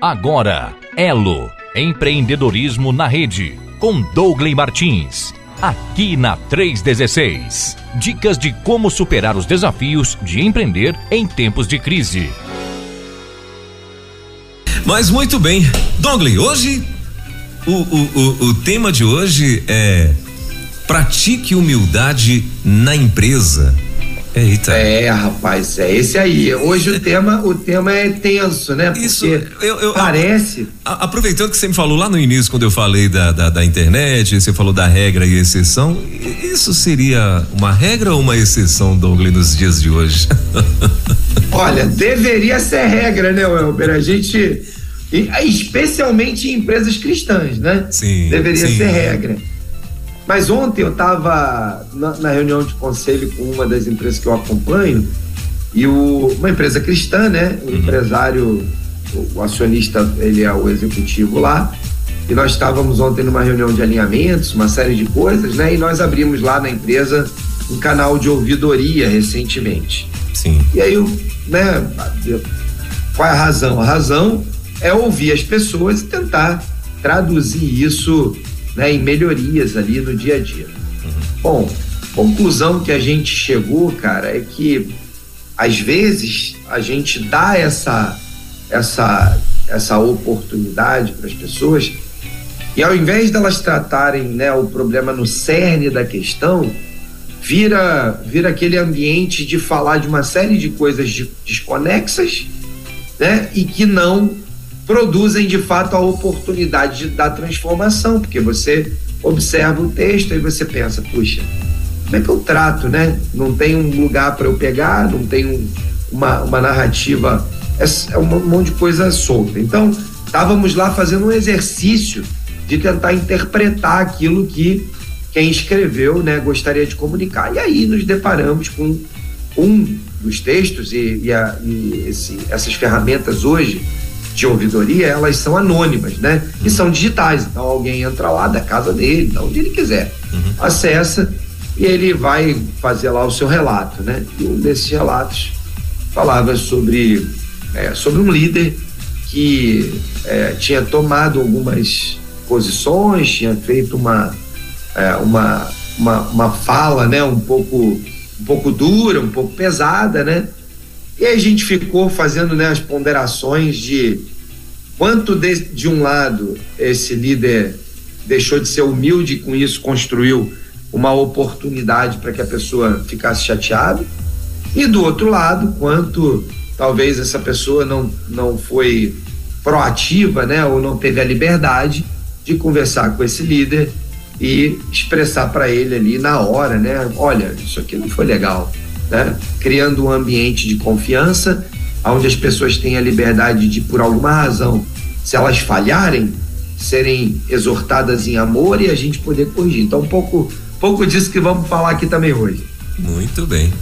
Agora, Elo, empreendedorismo na rede, com Douglas Martins, aqui na 316. Dicas de como superar os desafios de empreender em tempos de crise. Mas muito bem, Douglas, hoje o, o, o, o tema de hoje é pratique humildade na empresa. Eita. É, rapaz, é esse aí. Hoje o tema, o tema é tenso, né? Porque Isso, eu, eu, parece. A, aproveitando que você me falou lá no início, quando eu falei da, da, da, internet, você falou da regra e exceção. Isso seria uma regra ou uma exceção, Douglas, nos dias de hoje? Olha, deveria ser regra, né, Welber? A gente. Especialmente em empresas cristãs, né? Sim. Deveria sim. ser regra. Mas ontem eu estava na, na, reunião de conselho com uma das empresas que eu acompanho, e o, uma empresa cristã, né? O uhum. empresário, o, o, acionista, ele é o executivo lá. E nós estávamos ontem numa reunião de alinhamentos, uma série de coisas, né? E nós abrimos lá na empresa um canal de ouvidoria recentemente. Sim. E aí, né? Qual é a razão? A razão é ouvir as pessoas e tentar traduzir isso né, em melhorias ali no dia a dia. Uhum. Bom, conclusão que a gente chegou, cara, é que às vezes a gente dá essa essa essa oportunidade para as pessoas e ao invés delas tratarem né, o problema no cerne da questão, vira vira aquele ambiente de falar de uma série de coisas desconexas, né, e que não produzem de fato a oportunidade de, da transformação, porque você observa o texto e você pensa, puxa, como é que eu trato, né? Não tem um lugar para eu pegar, não tem um, uma, uma narrativa, é, é um monte de coisa solta. Então, estávamos lá fazendo um exercício de tentar interpretar aquilo que quem escreveu né, gostaria de comunicar. E aí nos deparamos com um dos textos e, e, a, e esse, essas ferramentas hoje de ouvidoria, elas são anônimas, né? Uhum. E são digitais. Então alguém entra lá da casa dele, de onde ele quiser, uhum. acessa e ele vai fazer lá o seu relato, né? E um desses relatos falava sobre, é, sobre um líder que é, tinha tomado algumas posições, tinha feito uma, é, uma, uma, uma fala, né? Um pouco, um pouco dura, um pouco pesada, né? E a gente ficou fazendo né, as ponderações de quanto de, de um lado esse líder deixou de ser humilde e com isso construiu uma oportunidade para que a pessoa ficasse chateada. E do outro lado quanto talvez essa pessoa não, não foi proativa, né, ou não teve a liberdade de conversar com esse líder e expressar para ele ali na hora, né, olha, isso aqui não foi legal, né? criando um ambiente de confiança, onde as pessoas têm a liberdade de, por alguma razão, se elas falharem, serem exortadas em amor e a gente poder corrigir. Então, um pouco, pouco disso que vamos falar aqui também hoje. Muito bem.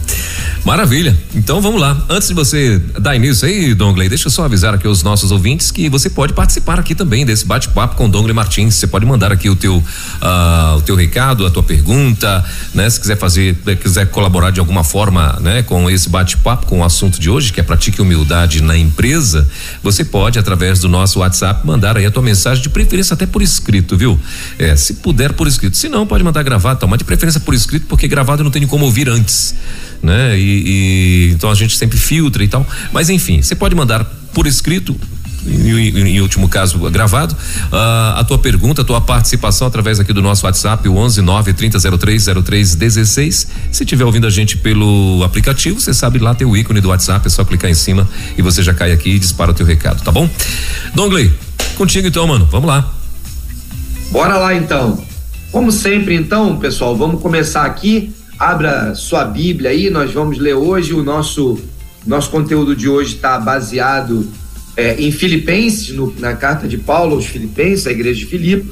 Maravilha. Então vamos lá. Antes de você dar início aí, Dongley, deixa eu só avisar aqui os nossos ouvintes que você pode participar aqui também desse bate-papo com Dongley Martins. Você pode mandar aqui o teu uh, o teu recado, a tua pergunta, né? Se quiser fazer, quiser colaborar de alguma forma, né, com esse bate-papo com o assunto de hoje, que é pratique humildade na empresa, você pode através do nosso WhatsApp mandar aí a tua mensagem de preferência até por escrito, viu? É, se puder por escrito. Se não, pode mandar gravado, tá? mas de preferência por escrito, porque gravado não tem como ouvir antes, né? E e, então a gente sempre filtra e tal. Mas enfim, você pode mandar por escrito em, em, último caso gravado, uh, a tua pergunta, a tua participação através aqui do nosso WhatsApp, o 11 9 3003 0316. Se estiver ouvindo a gente pelo aplicativo, você sabe lá tem o ícone do WhatsApp, é só clicar em cima e você já cai aqui e dispara o teu recado, tá bom? Dongley, contigo então, mano, vamos lá. Bora lá então. Como sempre, então, pessoal, vamos começar aqui Abra sua Bíblia aí, nós vamos ler hoje. O nosso, nosso conteúdo de hoje está baseado é, em Filipenses, no, na carta de Paulo aos Filipenses, a igreja de Filipe.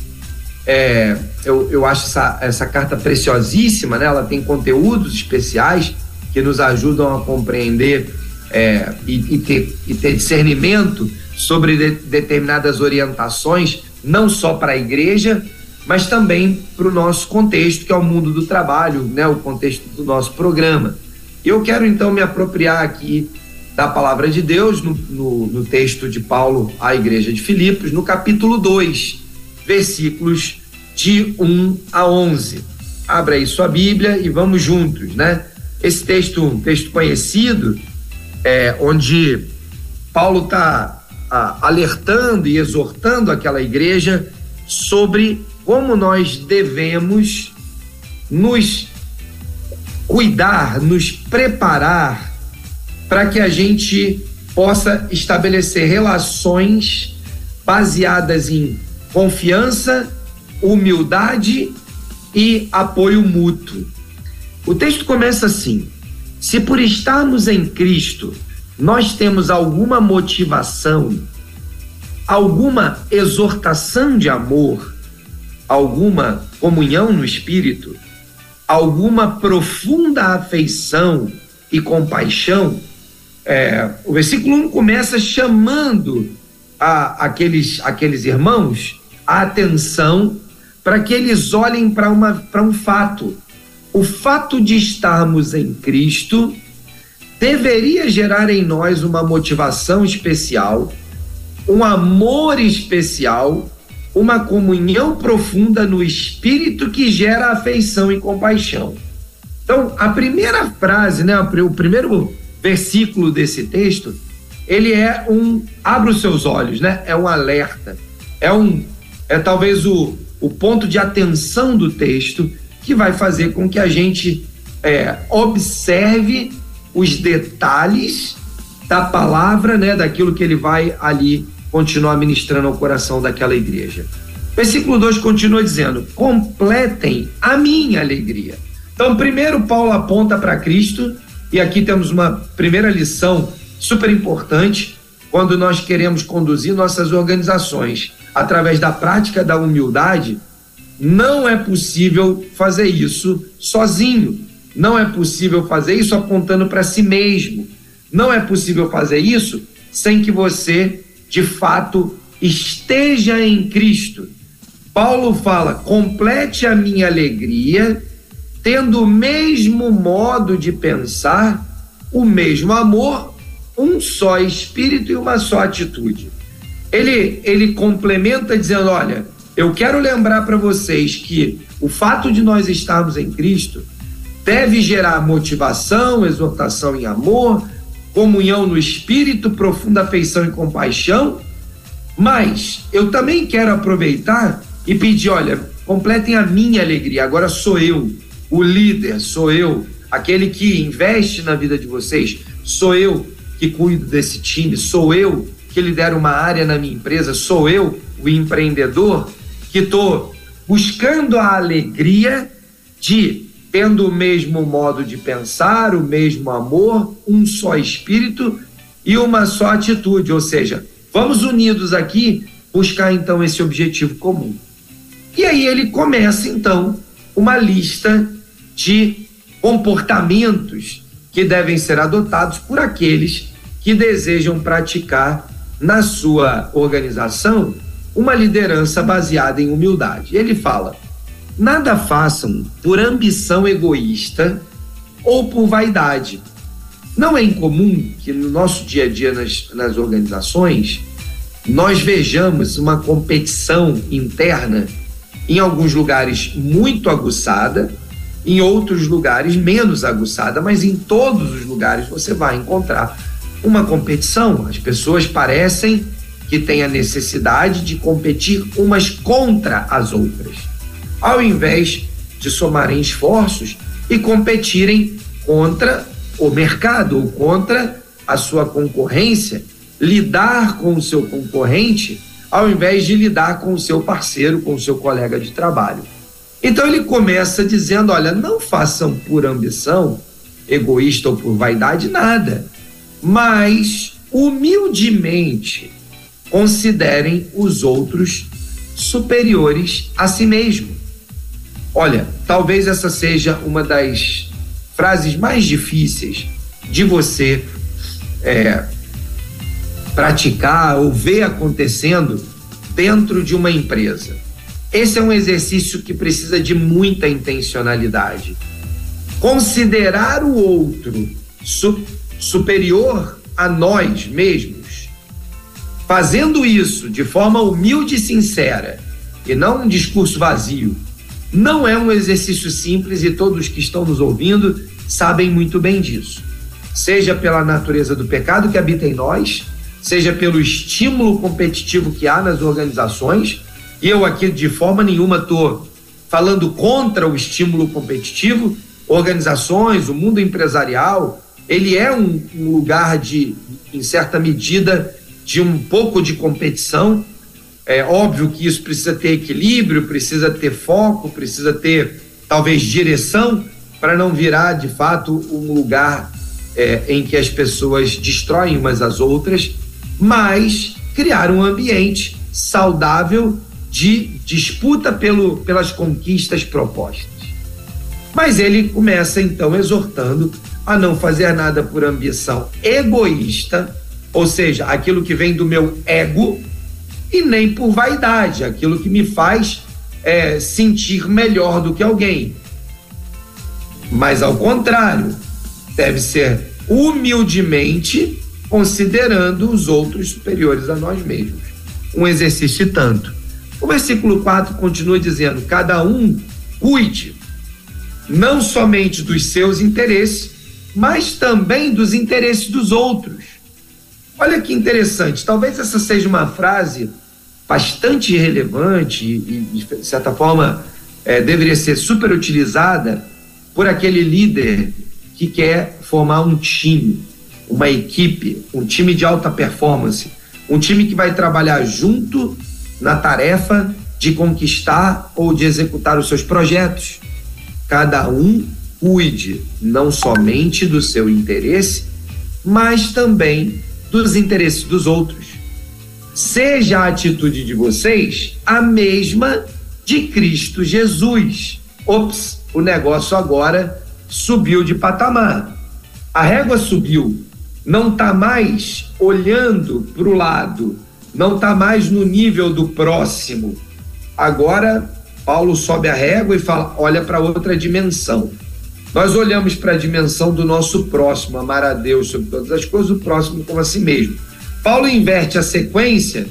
É, eu, eu acho essa, essa carta preciosíssima, né? ela tem conteúdos especiais que nos ajudam a compreender é, e, e, ter, e ter discernimento sobre de, determinadas orientações, não só para a igreja, mas também para o nosso contexto, que é o mundo do trabalho, né, o contexto do nosso programa. Eu quero então me apropriar aqui da palavra de Deus no, no, no texto de Paulo à igreja de Filipos, no capítulo 2, versículos de 1 a 11. Abra aí sua Bíblia e vamos juntos, né? Esse texto, um texto conhecido, é, onde Paulo está alertando e exortando aquela igreja sobre como nós devemos nos cuidar, nos preparar para que a gente possa estabelecer relações baseadas em confiança, humildade e apoio mútuo. O texto começa assim: se por estarmos em Cristo nós temos alguma motivação, alguma exortação de amor, alguma comunhão no espírito, alguma profunda afeição e compaixão, é, o versículo 1 começa chamando a, aqueles, aqueles irmãos a atenção para que eles olhem para um fato. O fato de estarmos em Cristo deveria gerar em nós uma motivação especial, um amor especial, uma comunhão profunda no espírito que gera afeição e compaixão. Então, a primeira frase, né, o primeiro versículo desse texto, ele é um abre os seus olhos, né? É um alerta. É um é talvez o, o ponto de atenção do texto que vai fazer com que a gente é, observe os detalhes da palavra, né, daquilo que ele vai ali continuar ministrando ao coração daquela igreja. Versículo 2 continua dizendo: completem a minha alegria. Então, primeiro, Paulo aponta para Cristo, e aqui temos uma primeira lição super importante quando nós queremos conduzir nossas organizações através da prática da humildade. Não é possível fazer isso sozinho. Não é possível fazer isso apontando para si mesmo. Não é possível fazer isso sem que você, de fato, esteja em Cristo. Paulo fala: complete a minha alegria tendo o mesmo modo de pensar, o mesmo amor, um só espírito e uma só atitude. Ele, ele complementa dizendo: olha, eu quero lembrar para vocês que o fato de nós estarmos em Cristo deve gerar motivação, exortação em amor, comunhão no espírito, profunda afeição e compaixão. Mas eu também quero aproveitar e pedir: olha, completem a minha alegria, agora sou eu o líder sou eu, aquele que investe na vida de vocês, sou eu que cuido desse time, sou eu que lidero uma área na minha empresa, sou eu o empreendedor que estou buscando a alegria de tendo o mesmo modo de pensar, o mesmo amor, um só espírito e uma só atitude, ou seja, vamos unidos aqui buscar então esse objetivo comum. E aí ele começa então uma lista de comportamentos que devem ser adotados por aqueles que desejam praticar na sua organização uma liderança baseada em humildade. Ele fala: nada façam por ambição egoísta ou por vaidade. Não é incomum que no nosso dia a dia nas, nas organizações nós vejamos uma competição interna, em alguns lugares muito aguçada, em outros lugares menos aguçada, mas em todos os lugares você vai encontrar uma competição. As pessoas parecem que têm a necessidade de competir umas contra as outras, ao invés de somarem esforços e competirem contra o mercado ou contra a sua concorrência, lidar com o seu concorrente ao invés de lidar com o seu parceiro, com o seu colega de trabalho. Então ele começa dizendo: olha, não façam por ambição, egoísta ou por vaidade, nada, mas humildemente considerem os outros superiores a si mesmo. Olha, talvez essa seja uma das frases mais difíceis de você é, praticar ou ver acontecendo dentro de uma empresa. Esse é um exercício que precisa de muita intencionalidade. Considerar o outro su superior a nós mesmos, fazendo isso de forma humilde e sincera, e não um discurso vazio, não é um exercício simples e todos que estão nos ouvindo sabem muito bem disso. Seja pela natureza do pecado que habita em nós, seja pelo estímulo competitivo que há nas organizações, e eu aqui de forma nenhuma estou falando contra o estímulo competitivo, organizações, o mundo empresarial, ele é um, um lugar de, em certa medida, de um pouco de competição. É óbvio que isso precisa ter equilíbrio, precisa ter foco, precisa ter talvez direção para não virar de fato um lugar é, em que as pessoas destroem umas às outras, mas criar um ambiente saudável de disputa pelo, pelas conquistas propostas. Mas ele começa então exortando a não fazer nada por ambição egoísta, ou seja, aquilo que vem do meu ego, e nem por vaidade, aquilo que me faz é, sentir melhor do que alguém. Mas ao contrário, deve ser humildemente considerando os outros superiores a nós mesmos. Um exercício tanto. O versículo 4 continua dizendo: cada um cuide não somente dos seus interesses, mas também dos interesses dos outros. Olha que interessante, talvez essa seja uma frase bastante relevante e, de certa forma, é, deveria ser super utilizada por aquele líder que quer formar um time, uma equipe, um time de alta performance, um time que vai trabalhar junto na tarefa de conquistar ou de executar os seus projetos. Cada um cuide não somente do seu interesse, mas também dos interesses dos outros. Seja a atitude de vocês a mesma de Cristo Jesus. Ops, o negócio agora subiu de patamar. A régua subiu, não está mais olhando para o lado, não está mais no nível do próximo. Agora, Paulo sobe a régua e fala: olha para outra dimensão. Nós olhamos para a dimensão do nosso próximo, amar a Deus sobre todas as coisas, o próximo como a si mesmo. Paulo inverte a sequência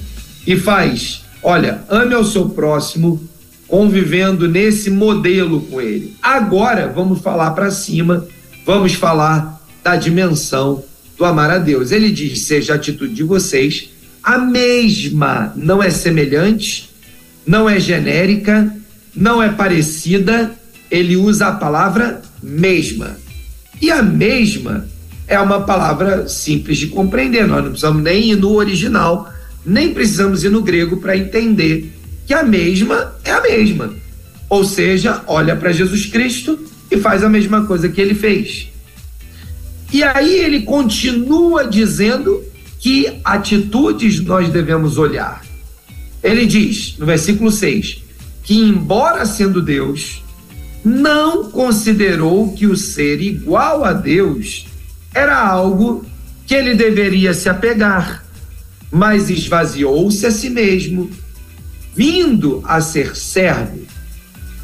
e faz: olha, ame ao seu próximo, convivendo nesse modelo com ele. Agora vamos falar para cima, vamos falar da dimensão do amar a Deus. Ele diz: seja a atitude de vocês a mesma, não é semelhante, não é genérica, não é parecida, ele usa a palavra mesma. E a mesma é uma palavra simples de compreender, nós não precisamos nem ir no original, nem precisamos ir no grego para entender que a mesma é a mesma. Ou seja, olha para Jesus Cristo e faz a mesma coisa que ele fez. E aí ele continua dizendo que atitudes nós devemos olhar. Ele diz, no versículo 6, que, embora sendo Deus, não considerou que o ser igual a Deus era algo que ele deveria se apegar, mas esvaziou-se a si mesmo, vindo a ser servo,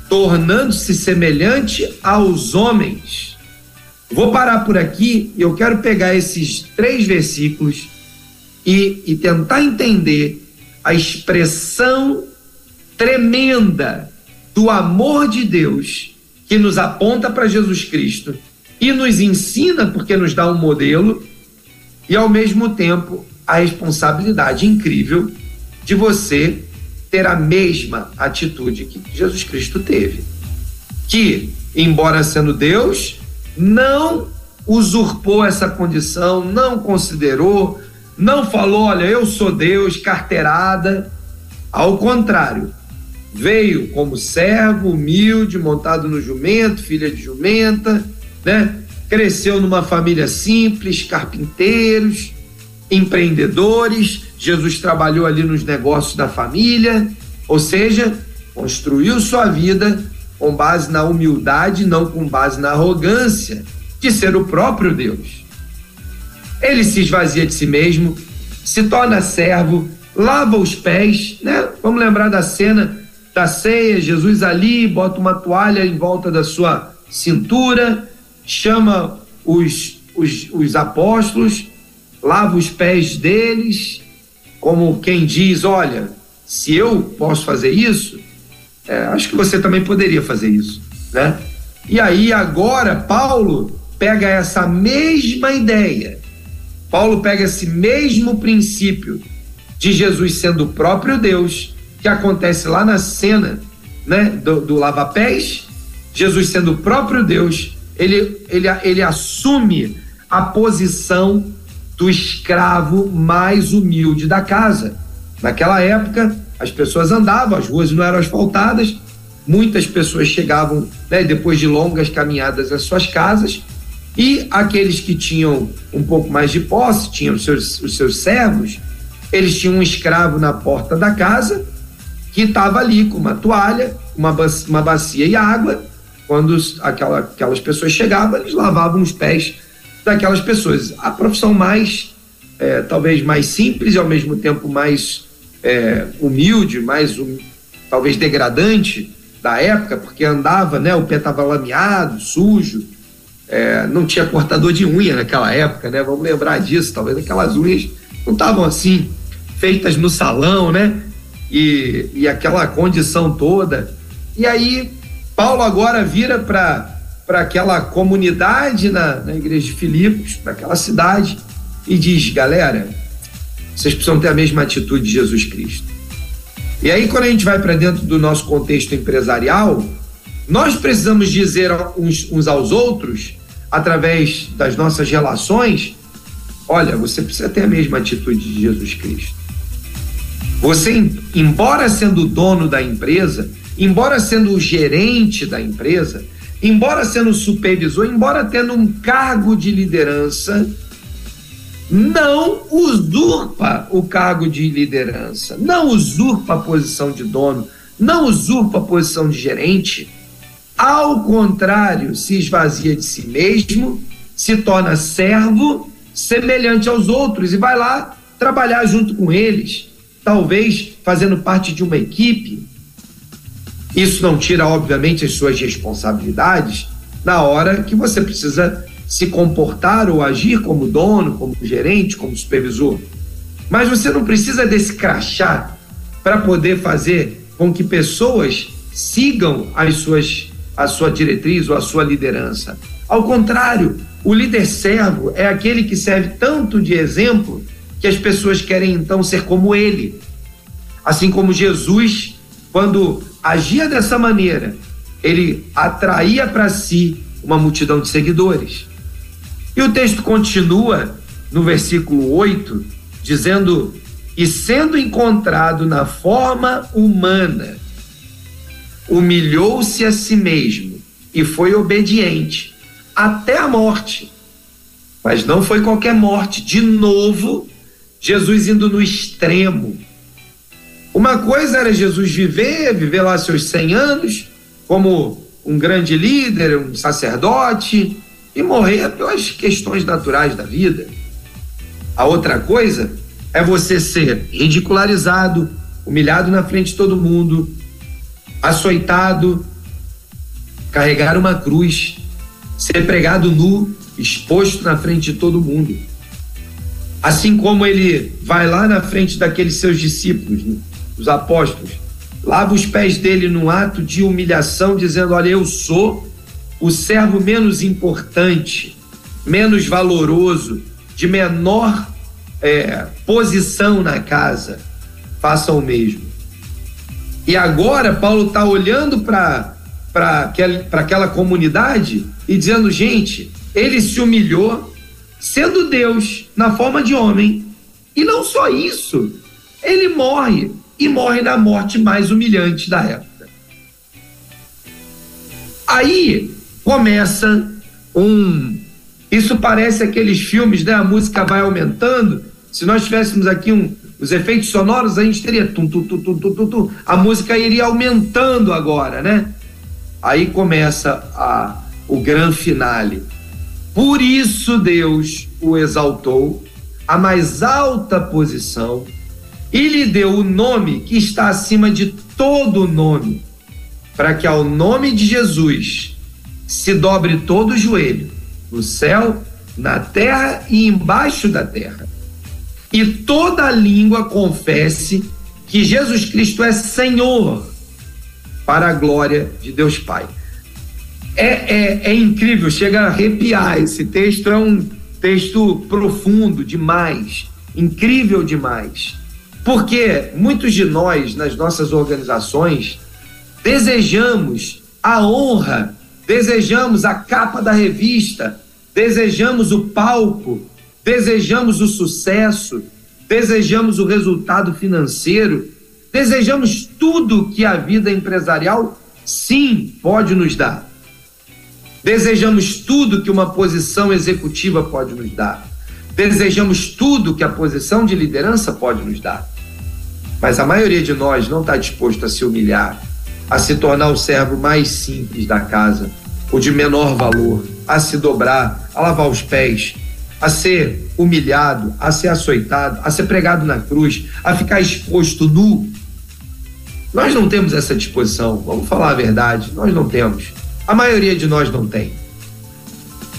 tornando-se semelhante aos homens. Vou parar por aqui eu quero pegar esses três versículos e, e tentar entender a expressão tremenda do amor de Deus que nos aponta para Jesus Cristo e nos ensina porque nos dá um modelo e ao mesmo tempo a responsabilidade incrível de você ter a mesma atitude que Jesus Cristo teve. Que, embora sendo Deus, não usurpou essa condição, não considerou, não falou, olha, eu sou Deus, carteirada. Ao contrário, veio como servo, humilde, montado no jumento, filha de jumenta, né? Cresceu numa família simples, carpinteiros, empreendedores. Jesus trabalhou ali nos negócios da família, ou seja, construiu sua vida com base na humildade, não com base na arrogância de ser o próprio Deus. Ele se esvazia de si mesmo, se torna servo, lava os pés, né? Vamos lembrar da cena da ceia, Jesus ali bota uma toalha em volta da sua cintura, chama os, os, os apóstolos lava os pés deles, como quem diz: olha, se eu posso fazer isso, é, acho que você também poderia fazer isso, né? E aí agora Paulo pega essa mesma ideia, Paulo pega esse mesmo princípio de Jesus sendo o próprio Deus, que acontece lá na cena, né, do, do lava-pés, Jesus sendo o próprio Deus, ele, ele, ele assume a posição do escravo mais humilde da casa. Naquela época, as pessoas andavam, as ruas não eram asfaltadas, muitas pessoas chegavam, né, depois de longas caminhadas às suas casas, e aqueles que tinham um pouco mais de posse, tinham os seus, os seus servos, eles tinham um escravo na porta da casa que estava ali com uma toalha, uma, bacia, uma bacia e água. Quando aquela, aquelas pessoas chegavam, eles lavavam os pés daquelas pessoas. A profissão mais, é, talvez mais simples e ao mesmo tempo mais é, humilde, mais um, talvez degradante da época, porque andava, né, o pé estava lameado, sujo, é, não tinha cortador de unha naquela época, né? Vamos lembrar disso, talvez aquelas unhas não estavam assim feitas no salão, né? E, e aquela condição toda. E aí Paulo agora vira para aquela comunidade na, na igreja de Filipos, para aquela cidade, e diz: galera, vocês precisam ter a mesma atitude de Jesus Cristo. E aí, quando a gente vai para dentro do nosso contexto empresarial, nós precisamos dizer uns, uns aos outros, através das nossas relações: olha, você precisa ter a mesma atitude de Jesus Cristo. Você, embora sendo dono da empresa, embora sendo o gerente da empresa, embora sendo supervisor, embora tendo um cargo de liderança, não usurpa o cargo de liderança, não usurpa a posição de dono, não usurpa a posição de gerente. Ao contrário, se esvazia de si mesmo, se torna servo semelhante aos outros e vai lá trabalhar junto com eles, talvez fazendo parte de uma equipe, isso não tira, obviamente, as suas responsabilidades na hora que você precisa se comportar ou agir como dono, como gerente, como supervisor. Mas você não precisa desse crachá para poder fazer com que pessoas sigam as suas, a sua diretriz ou a sua liderança. Ao contrário, o líder servo é aquele que serve tanto de exemplo que as pessoas querem então ser como ele. Assim como Jesus, quando agia dessa maneira, ele atraía para si uma multidão de seguidores. E o texto continua no versículo 8, dizendo: E sendo encontrado na forma humana, humilhou-se a si mesmo e foi obediente até a morte. Mas não foi qualquer morte. De novo, Jesus indo no extremo uma coisa era Jesus viver, viver lá seus 100 anos, como um grande líder, um sacerdote, e morrer pelas questões naturais da vida. A outra coisa é você ser ridicularizado, humilhado na frente de todo mundo, açoitado, carregar uma cruz, ser pregado nu, exposto na frente de todo mundo. Assim como ele vai lá na frente daqueles seus discípulos, né? os apóstolos, lava os pés dele num ato de humilhação, dizendo: Olha, eu sou o servo menos importante, menos valoroso, de menor é, posição na casa, faça o mesmo. E agora Paulo está olhando para aquela, aquela comunidade e dizendo: gente, ele se humilhou, sendo Deus na forma de homem, e não só isso, ele morre e morre na morte mais humilhante da época. Aí começa um. Isso parece aqueles filmes, né? A música vai aumentando. Se nós tivéssemos aqui um, os efeitos sonoros, a gente teria tum, tum, tum, tum, tum, a música iria aumentando agora, né? Aí começa a, o grande finale. Por isso Deus o exaltou à mais alta posição e lhe deu o nome que está acima de todo nome, para que ao nome de Jesus se dobre todo o joelho, no céu, na terra e embaixo da terra, e toda língua confesse que Jesus Cristo é Senhor, para a glória de Deus Pai. É, é, é incrível, chega a arrepiar. Esse texto é um texto profundo demais, incrível demais. Porque muitos de nós, nas nossas organizações, desejamos a honra, desejamos a capa da revista, desejamos o palco, desejamos o sucesso, desejamos o resultado financeiro, desejamos tudo que a vida empresarial sim pode nos dar. Desejamos tudo que uma posição executiva pode nos dar. Desejamos tudo que a posição de liderança pode nos dar. Mas a maioria de nós não está disposto a se humilhar, a se tornar o servo mais simples da casa, o de menor valor, a se dobrar, a lavar os pés, a ser humilhado, a ser açoitado, a ser pregado na cruz, a ficar exposto nu. Nós não temos essa disposição, vamos falar a verdade, nós não temos. A maioria de nós não tem.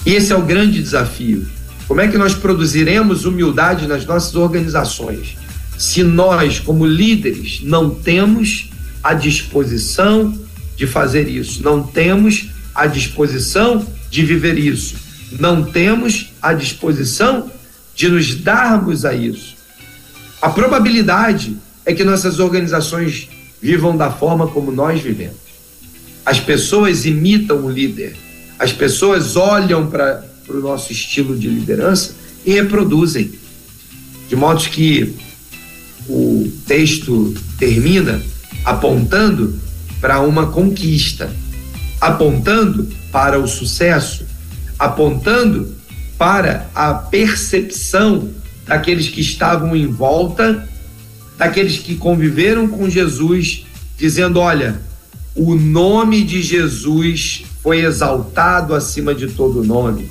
E esse é o grande desafio. Como é que nós produziremos humildade nas nossas organizações? Se nós, como líderes, não temos a disposição de fazer isso, não temos a disposição de viver isso, não temos a disposição de nos darmos a isso. A probabilidade é que nossas organizações vivam da forma como nós vivemos. As pessoas imitam o líder, as pessoas olham para o nosso estilo de liderança e reproduzem. De modo que o texto termina apontando para uma conquista, apontando para o sucesso, apontando para a percepção daqueles que estavam em volta, daqueles que conviveram com Jesus, dizendo: olha, o nome de Jesus foi exaltado acima de todo nome.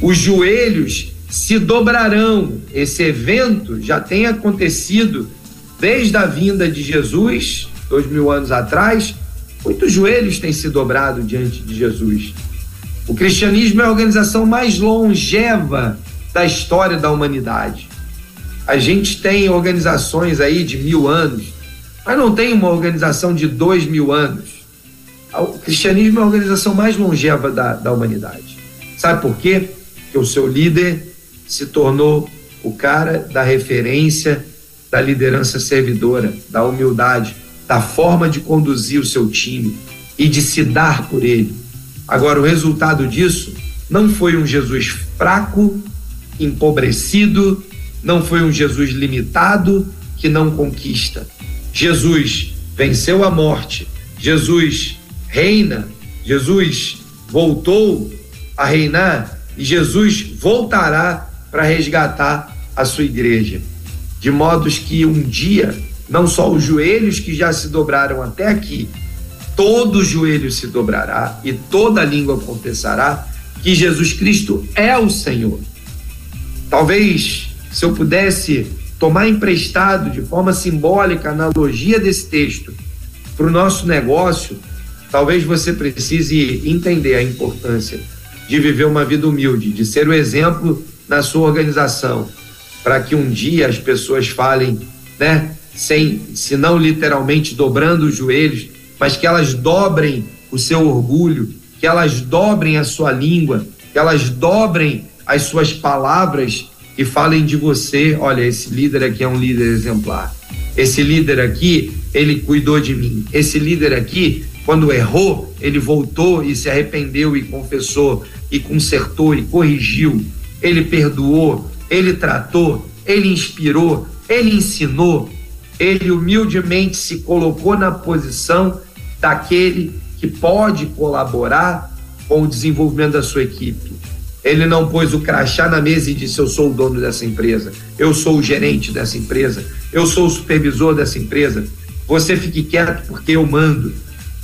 Os joelhos se dobrarão. Esse evento já tem acontecido desde a vinda de Jesus, dois mil anos atrás. Muitos joelhos têm se dobrado diante de Jesus. O cristianismo é a organização mais longeva da história da humanidade. A gente tem organizações aí de mil anos, mas não tem uma organização de dois mil anos. O cristianismo é a organização mais longeva da, da humanidade. Sabe por quê? Porque o seu líder se tornou o cara da referência da liderança servidora, da humildade, da forma de conduzir o seu time e de se dar por ele. Agora, o resultado disso não foi um Jesus fraco, empobrecido, não foi um Jesus limitado que não conquista. Jesus venceu a morte, Jesus reina, Jesus voltou a reinar e Jesus voltará para resgatar a sua igreja. De modos que um dia, não só os joelhos que já se dobraram até aqui, todo joelho se dobrará e toda língua confessará que Jesus Cristo é o Senhor. Talvez, se eu pudesse tomar emprestado de forma simbólica a analogia desse texto para o nosso negócio, talvez você precise entender a importância de viver uma vida humilde, de ser o exemplo na sua organização, para que um dia as pessoas falem, né, sem, se não literalmente dobrando os joelhos, mas que elas dobrem o seu orgulho, que elas dobrem a sua língua, que elas dobrem as suas palavras e falem de você, olha, esse líder aqui é um líder exemplar. Esse líder aqui, ele cuidou de mim. Esse líder aqui, quando errou, ele voltou e se arrependeu e confessou e consertou e corrigiu ele perdoou, ele tratou, ele inspirou, ele ensinou, ele humildemente se colocou na posição daquele que pode colaborar com o desenvolvimento da sua equipe. Ele não pôs o crachá na mesa e disse: Eu sou o dono dessa empresa, eu sou o gerente dessa empresa, eu sou o supervisor dessa empresa. Você fique quieto porque eu mando.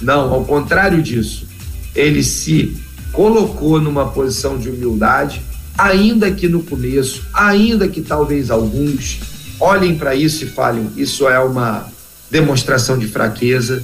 Não, ao contrário disso, ele se colocou numa posição de humildade ainda que no começo, ainda que talvez alguns olhem para isso e falem: isso é uma demonstração de fraqueza.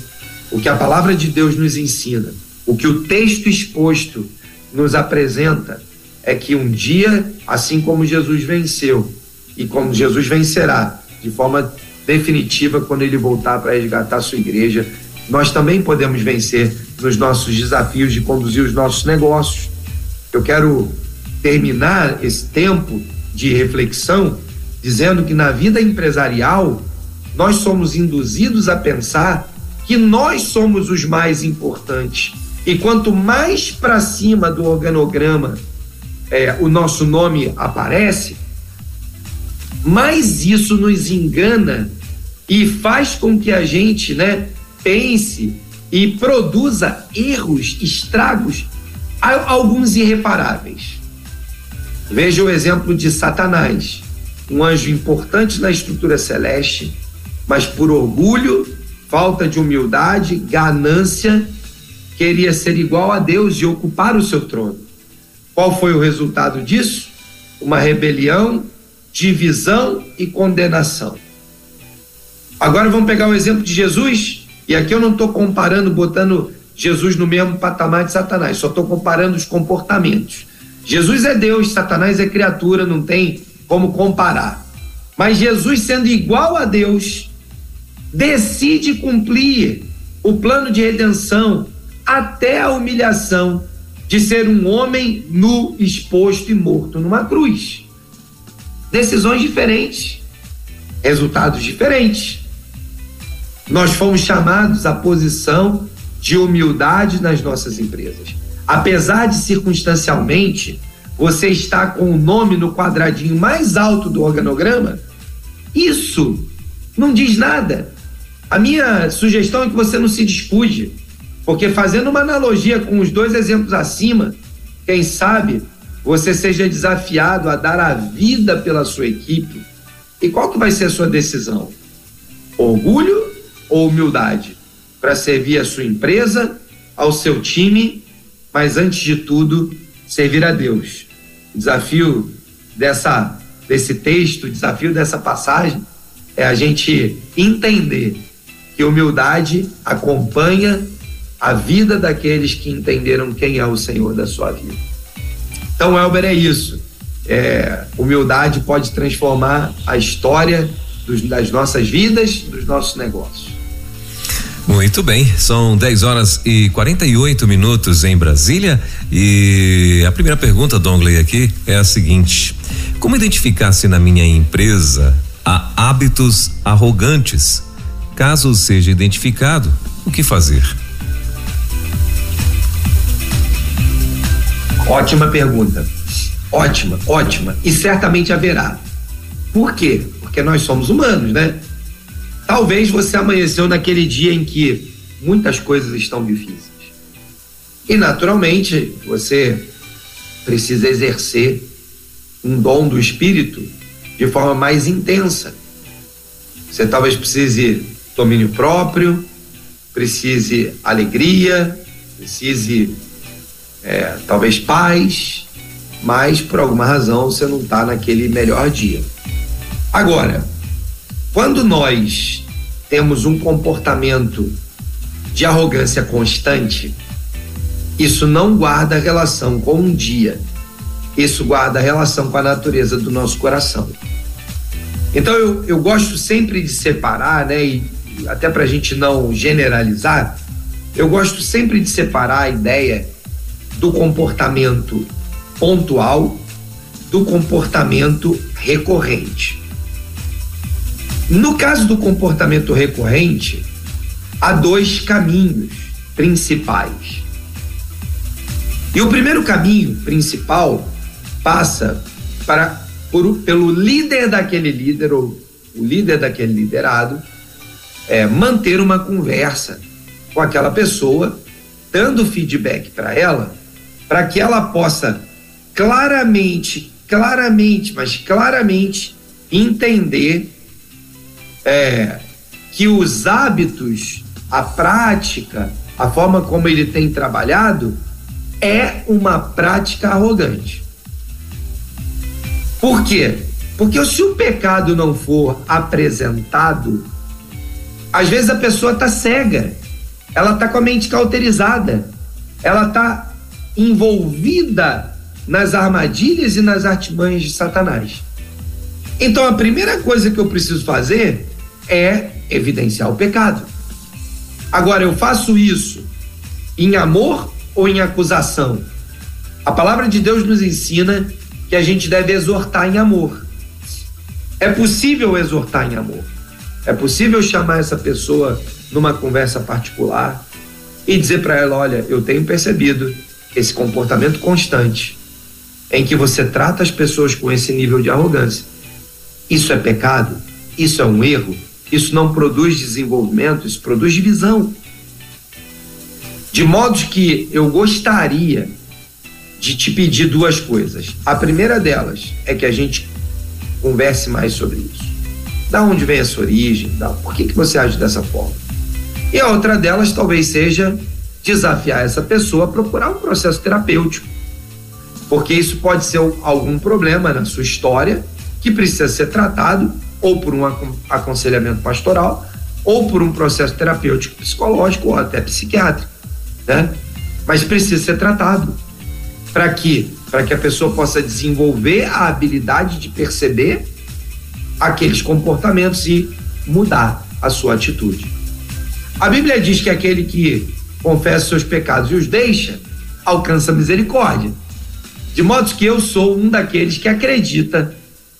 O que a palavra de Deus nos ensina, o que o texto exposto nos apresenta, é que um dia, assim como Jesus venceu e como Jesus vencerá de forma definitiva quando ele voltar para resgatar sua igreja, nós também podemos vencer nos nossos desafios de conduzir os nossos negócios. Eu quero terminar esse tempo de reflexão dizendo que na vida empresarial nós somos induzidos a pensar que nós somos os mais importantes. E quanto mais para cima do organograma é, o nosso nome aparece, mais isso nos engana e faz com que a gente né, pense e produza erros, estragos, alguns irreparáveis. Veja o exemplo de Satanás, um anjo importante na estrutura celeste, mas por orgulho, falta de humildade, ganância, queria ser igual a Deus e ocupar o seu trono. Qual foi o resultado disso? Uma rebelião, divisão e condenação. Agora vamos pegar o exemplo de Jesus, e aqui eu não estou comparando, botando Jesus no mesmo patamar de Satanás, só estou comparando os comportamentos. Jesus é Deus, Satanás é criatura, não tem como comparar. Mas Jesus, sendo igual a Deus, decide cumprir o plano de redenção até a humilhação de ser um homem nu, exposto e morto numa cruz. Decisões diferentes, resultados diferentes. Nós fomos chamados à posição de humildade nas nossas empresas. Apesar de circunstancialmente você estar com o nome no quadradinho mais alto do organograma, isso não diz nada. A minha sugestão é que você não se descuide, porque fazendo uma analogia com os dois exemplos acima, quem sabe você seja desafiado a dar a vida pela sua equipe. E qual que vai ser a sua decisão? Orgulho ou humildade? Para servir a sua empresa, ao seu time, mas antes de tudo, servir a Deus. O desafio dessa desse texto, o desafio dessa passagem é a gente entender que humildade acompanha a vida daqueles que entenderam quem é o Senhor da sua vida. Então, Elber, é isso. É, humildade pode transformar a história dos, das nossas vidas, dos nossos negócios. Muito bem, são 10 horas e 48 minutos em Brasília. E a primeira pergunta, Dongley, aqui é a seguinte: Como identificar se na minha empresa há hábitos arrogantes Caso seja identificado, o que fazer? Ótima pergunta. Ótima, ótima. E certamente haverá. Por quê? Porque nós somos humanos, né? Talvez você amanheceu naquele dia em que muitas coisas estão difíceis. E naturalmente você precisa exercer um dom do espírito de forma mais intensa. Você talvez precise domínio próprio, precise alegria, precise é, talvez paz, mas por alguma razão você não está naquele melhor dia. Agora, quando nós temos um comportamento de arrogância constante, isso não guarda relação com um dia, isso guarda relação com a natureza do nosso coração. Então eu, eu gosto sempre de separar, né, e até para a gente não generalizar, eu gosto sempre de separar a ideia do comportamento pontual do comportamento recorrente. No caso do comportamento recorrente, há dois caminhos principais. E o primeiro caminho principal passa para, por, pelo líder daquele líder, ou o líder daquele liderado, é, manter uma conversa com aquela pessoa, dando feedback para ela, para que ela possa claramente, claramente, mas claramente entender é, que os hábitos, a prática, a forma como ele tem trabalhado é uma prática arrogante. Por quê? Porque se o pecado não for apresentado às vezes a pessoa está cega, ela está com a mente cauterizada, ela está envolvida nas armadilhas e nas artimanhas de Satanás. Então a primeira coisa que eu preciso fazer é evidenciar o pecado. Agora, eu faço isso em amor ou em acusação? A palavra de Deus nos ensina que a gente deve exortar em amor. É possível exortar em amor. É possível chamar essa pessoa numa conversa particular e dizer para ela: olha, eu tenho percebido esse comportamento constante em que você trata as pessoas com esse nível de arrogância. Isso é pecado? Isso é um erro? Isso não produz desenvolvimento, isso produz divisão. De modo que eu gostaria de te pedir duas coisas. A primeira delas é que a gente converse mais sobre isso. Da onde vem essa origem? Da, por que, que você age dessa forma? E a outra delas talvez seja desafiar essa pessoa a procurar um processo terapêutico. Porque isso pode ser algum problema na sua história que precisa ser tratado ou por um aconselhamento pastoral, ou por um processo terapêutico psicológico ou até psiquiátrico, né? Mas precisa ser tratado. Para quê? Para que a pessoa possa desenvolver a habilidade de perceber aqueles comportamentos e mudar a sua atitude. A Bíblia diz que aquele que confessa seus pecados e os deixa, alcança misericórdia. De modo que eu sou um daqueles que acredita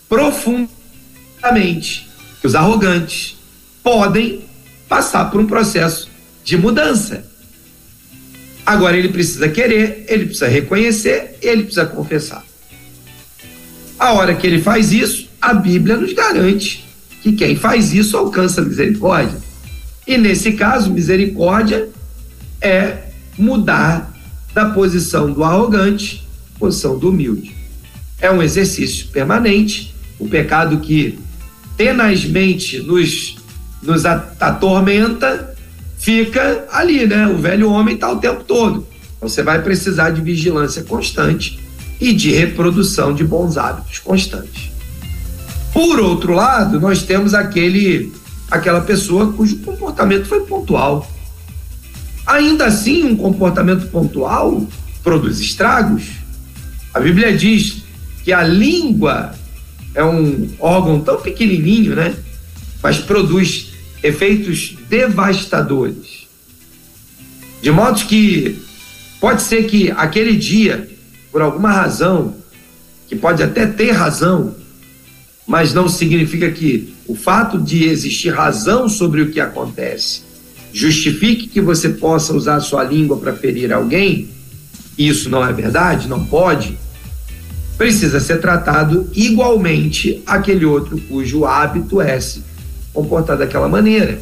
profundamente que os arrogantes podem passar por um processo de mudança. Agora ele precisa querer, ele precisa reconhecer, ele precisa confessar. A hora que ele faz isso, a Bíblia nos garante que quem faz isso alcança misericórdia. E nesse caso, misericórdia é mudar da posição do arrogante, posição do humilde. É um exercício permanente, o pecado que tenazmente nos, nos atormenta, fica ali, né? O velho homem está o tempo todo. Então, você vai precisar de vigilância constante e de reprodução de bons hábitos constantes. Por outro lado, nós temos aquele aquela pessoa cujo comportamento foi pontual. Ainda assim, um comportamento pontual produz estragos. A Bíblia diz que a língua é um órgão tão pequenininho, né? Mas produz efeitos devastadores. De modo que pode ser que aquele dia, por alguma razão, que pode até ter razão, mas não significa que o fato de existir razão sobre o que acontece justifique que você possa usar sua língua para ferir alguém. Isso não é verdade, não pode precisa ser tratado igualmente aquele outro cujo hábito é se comportar daquela maneira.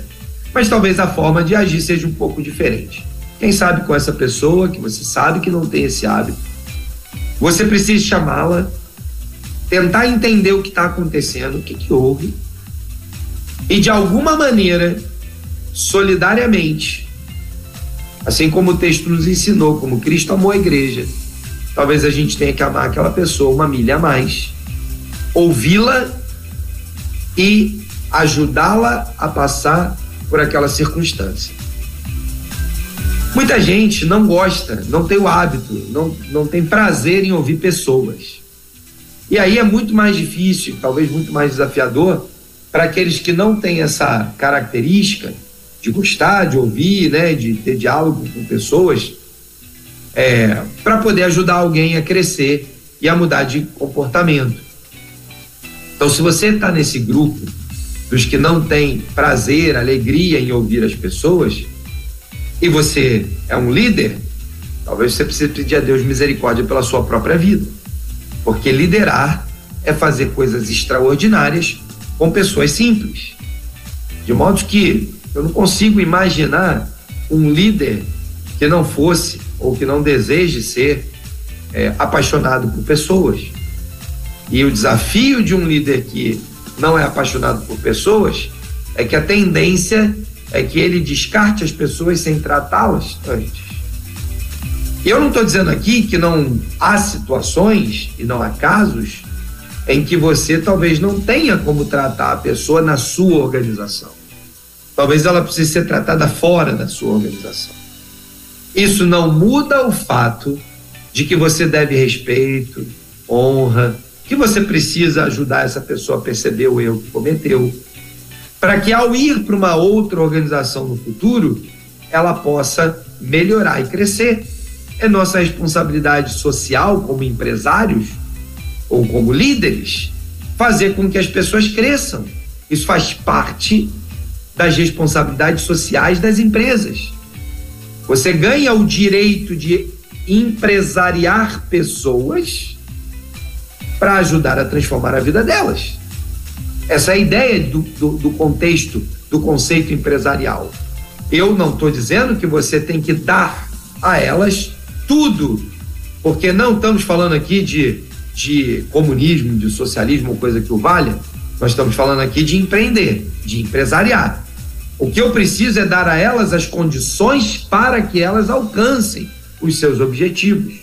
Mas talvez a forma de agir seja um pouco diferente. Quem sabe com essa pessoa que você sabe que não tem esse hábito, você precisa chamá-la, tentar entender o que está acontecendo, o que, que houve, e de alguma maneira, solidariamente, assim como o texto nos ensinou, como Cristo amou a igreja, talvez a gente tenha que amar aquela pessoa uma milha a mais, ouvi-la e ajudá-la a passar por aquela circunstância. Muita gente não gosta, não tem o hábito, não, não tem prazer em ouvir pessoas. E aí é muito mais difícil, talvez muito mais desafiador, para aqueles que não têm essa característica de gostar, de ouvir, né, de ter diálogo com pessoas, é, para poder ajudar alguém a crescer e a mudar de comportamento. Então, se você está nesse grupo dos que não tem prazer, alegria em ouvir as pessoas, e você é um líder, talvez você precise pedir a Deus misericórdia pela sua própria vida. Porque liderar é fazer coisas extraordinárias com pessoas simples. De modo que eu não consigo imaginar um líder que não fosse ou que não deseje ser é, apaixonado por pessoas. E o desafio de um líder que não é apaixonado por pessoas é que a tendência é que ele descarte as pessoas sem tratá-las antes. Eu não estou dizendo aqui que não há situações e não há casos em que você talvez não tenha como tratar a pessoa na sua organização. Talvez ela precise ser tratada fora da sua organização. Isso não muda o fato de que você deve respeito, honra, que você precisa ajudar essa pessoa a perceber o erro que cometeu, para que ao ir para uma outra organização no futuro, ela possa melhorar e crescer. É nossa responsabilidade social como empresários ou como líderes fazer com que as pessoas cresçam. Isso faz parte das responsabilidades sociais das empresas. Você ganha o direito de empresariar pessoas para ajudar a transformar a vida delas. Essa é a ideia do, do, do contexto, do conceito empresarial. Eu não estou dizendo que você tem que dar a elas tudo, porque não estamos falando aqui de, de comunismo, de socialismo coisa que o valha. Nós estamos falando aqui de empreender, de empresariar. O que eu preciso é dar a elas as condições para que elas alcancem os seus objetivos.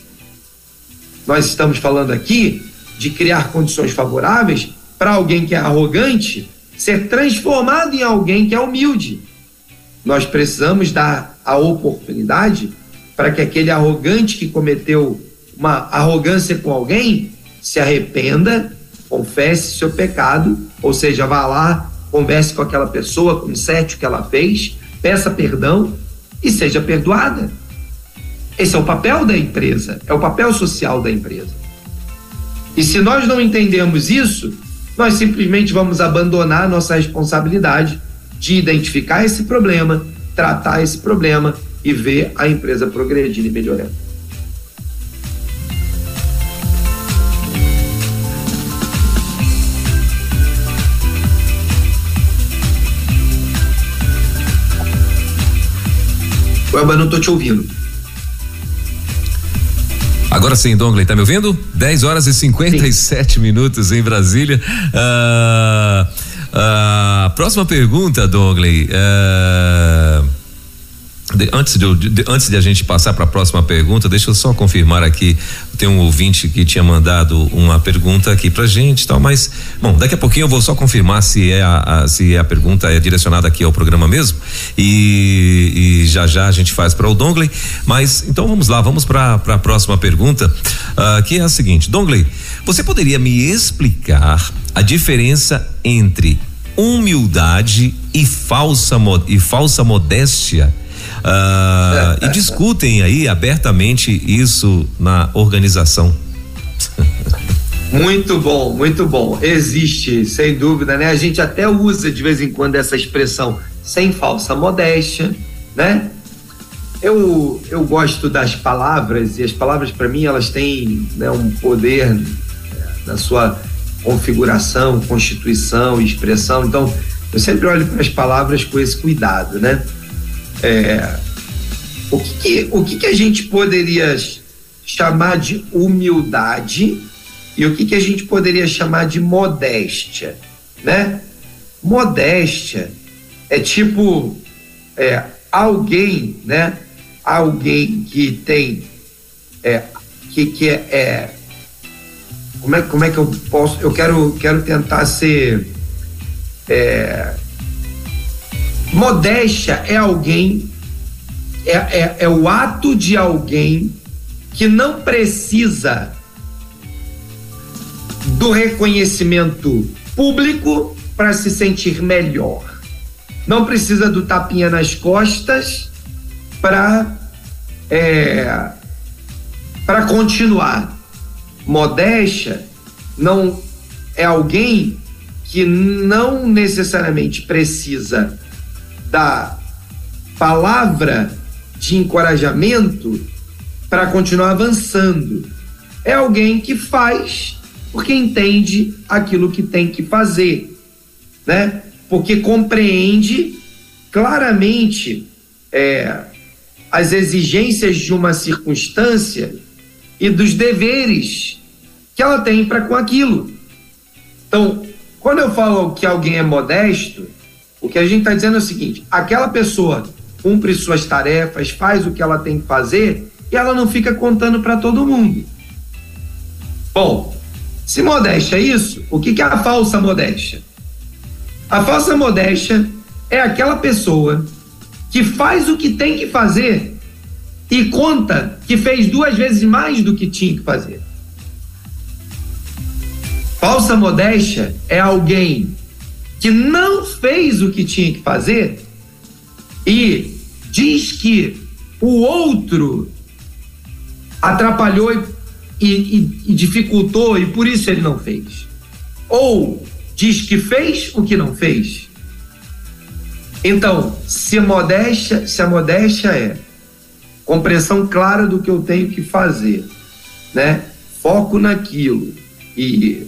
Nós estamos falando aqui de criar condições favoráveis para alguém que é arrogante ser transformado em alguém que é humilde. Nós precisamos dar a oportunidade para que aquele arrogante que cometeu uma arrogância com alguém se arrependa, confesse seu pecado, ou seja, vá lá, converse com aquela pessoa, conserte o que ela fez, peça perdão e seja perdoada. Esse é o papel da empresa, é o papel social da empresa. E se nós não entendemos isso, nós simplesmente vamos abandonar nossa responsabilidade de identificar esse problema, tratar esse problema e ver a empresa progredindo e melhorando. Ué, não estou te ouvindo. Agora sim, Dongley, tá me ouvindo? 10 horas e 57 sim. minutos em Brasília. Uh, uh, próxima pergunta, Dongley. Uh, de, antes, de, de, antes de a gente passar para a próxima pergunta, deixa eu só confirmar aqui. Tem um ouvinte que tinha mandado uma pergunta aqui pra gente, tal, mas bom, daqui a pouquinho eu vou só confirmar se é a, a se a pergunta é direcionada aqui ao programa mesmo e, e já já a gente faz para o Dongley. Mas então vamos lá, vamos para a próxima pergunta, uh, que é a seguinte: Dongley, você poderia me explicar a diferença entre humildade e falsa e falsa modéstia? Uh, e discutem aí abertamente isso na organização. Muito bom, muito bom. Existe, sem dúvida, né? A gente até usa de vez em quando essa expressão sem falsa modéstia, né? Eu, eu gosto das palavras e as palavras para mim elas têm né, um poder né, na sua configuração, constituição expressão. Então, eu sempre olho para as palavras com esse cuidado, né? É, o que, que o que, que, a gente poderia chamar de humildade e o que, que a gente poderia chamar de modéstia, né? Modéstia é tipo é, alguém, né? Alguém que tem é, que, que é, é como é, como é que eu posso eu quero quero tentar ser é, Modéstia é alguém, é, é, é o ato de alguém que não precisa do reconhecimento público para se sentir melhor. Não precisa do tapinha nas costas para é, para continuar. Modéstia não é alguém que não necessariamente precisa da palavra de encorajamento para continuar avançando. É alguém que faz porque entende aquilo que tem que fazer, né? Porque compreende claramente é, as exigências de uma circunstância e dos deveres que ela tem para com aquilo. Então, quando eu falo que alguém é modesto, o que a gente está dizendo é o seguinte: aquela pessoa cumpre suas tarefas, faz o que ela tem que fazer e ela não fica contando para todo mundo. Bom, se modéstia é isso, o que, que é a falsa modéstia? A falsa modéstia é aquela pessoa que faz o que tem que fazer e conta que fez duas vezes mais do que tinha que fazer. Falsa modéstia é alguém que não fez o que tinha que fazer e diz que o outro atrapalhou e, e, e, dificultou e por isso ele não fez. Ou diz que fez o que não fez. Então, se modéstia, se a modéstia é compreensão clara do que eu tenho que fazer, né? Foco naquilo e,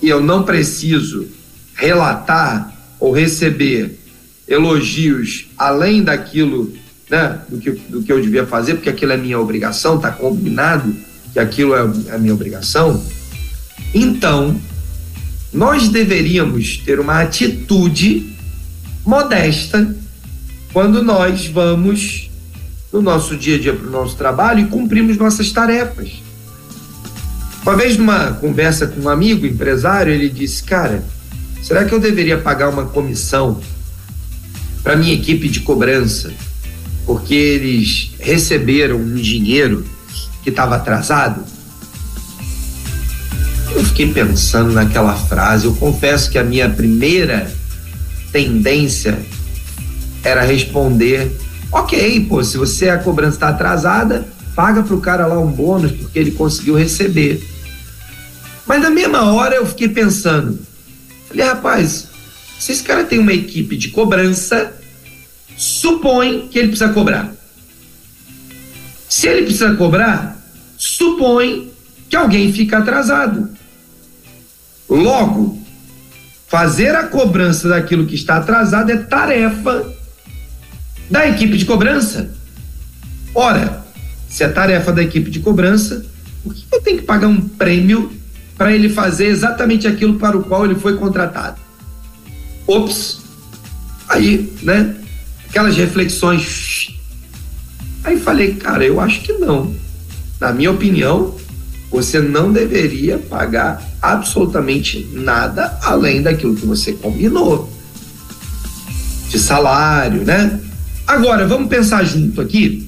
e eu não preciso relatar ou receber elogios além daquilo, né, do que, do que eu devia fazer, porque aquilo é minha obrigação, está combinado que aquilo é a minha obrigação. Então, nós deveríamos ter uma atitude modesta quando nós vamos no nosso dia a dia para o nosso trabalho e cumprimos nossas tarefas. Uma vez numa conversa com um amigo empresário, ele disse: Cara, será que eu deveria pagar uma comissão para minha equipe de cobrança porque eles receberam um dinheiro que estava atrasado? Eu fiquei pensando naquela frase. Eu confesso que a minha primeira tendência era responder: ok, pô, se você a cobrança está atrasada, paga para o cara lá um bônus porque ele conseguiu receber. Mas na mesma hora eu fiquei pensando: falei, rapaz, se esse cara tem uma equipe de cobrança, supõe que ele precisa cobrar. Se ele precisa cobrar, supõe que alguém fica atrasado. Logo, fazer a cobrança daquilo que está atrasado é tarefa da equipe de cobrança. Ora, se é tarefa da equipe de cobrança, por que eu tenho que pagar um prêmio para ele fazer exatamente aquilo para o qual ele foi contratado? Ops! Aí, né? Aquelas reflexões. Aí falei, cara, eu acho que não. Na minha opinião, você não deveria pagar absolutamente nada além daquilo que você combinou de salário, né? Agora, vamos pensar junto aqui.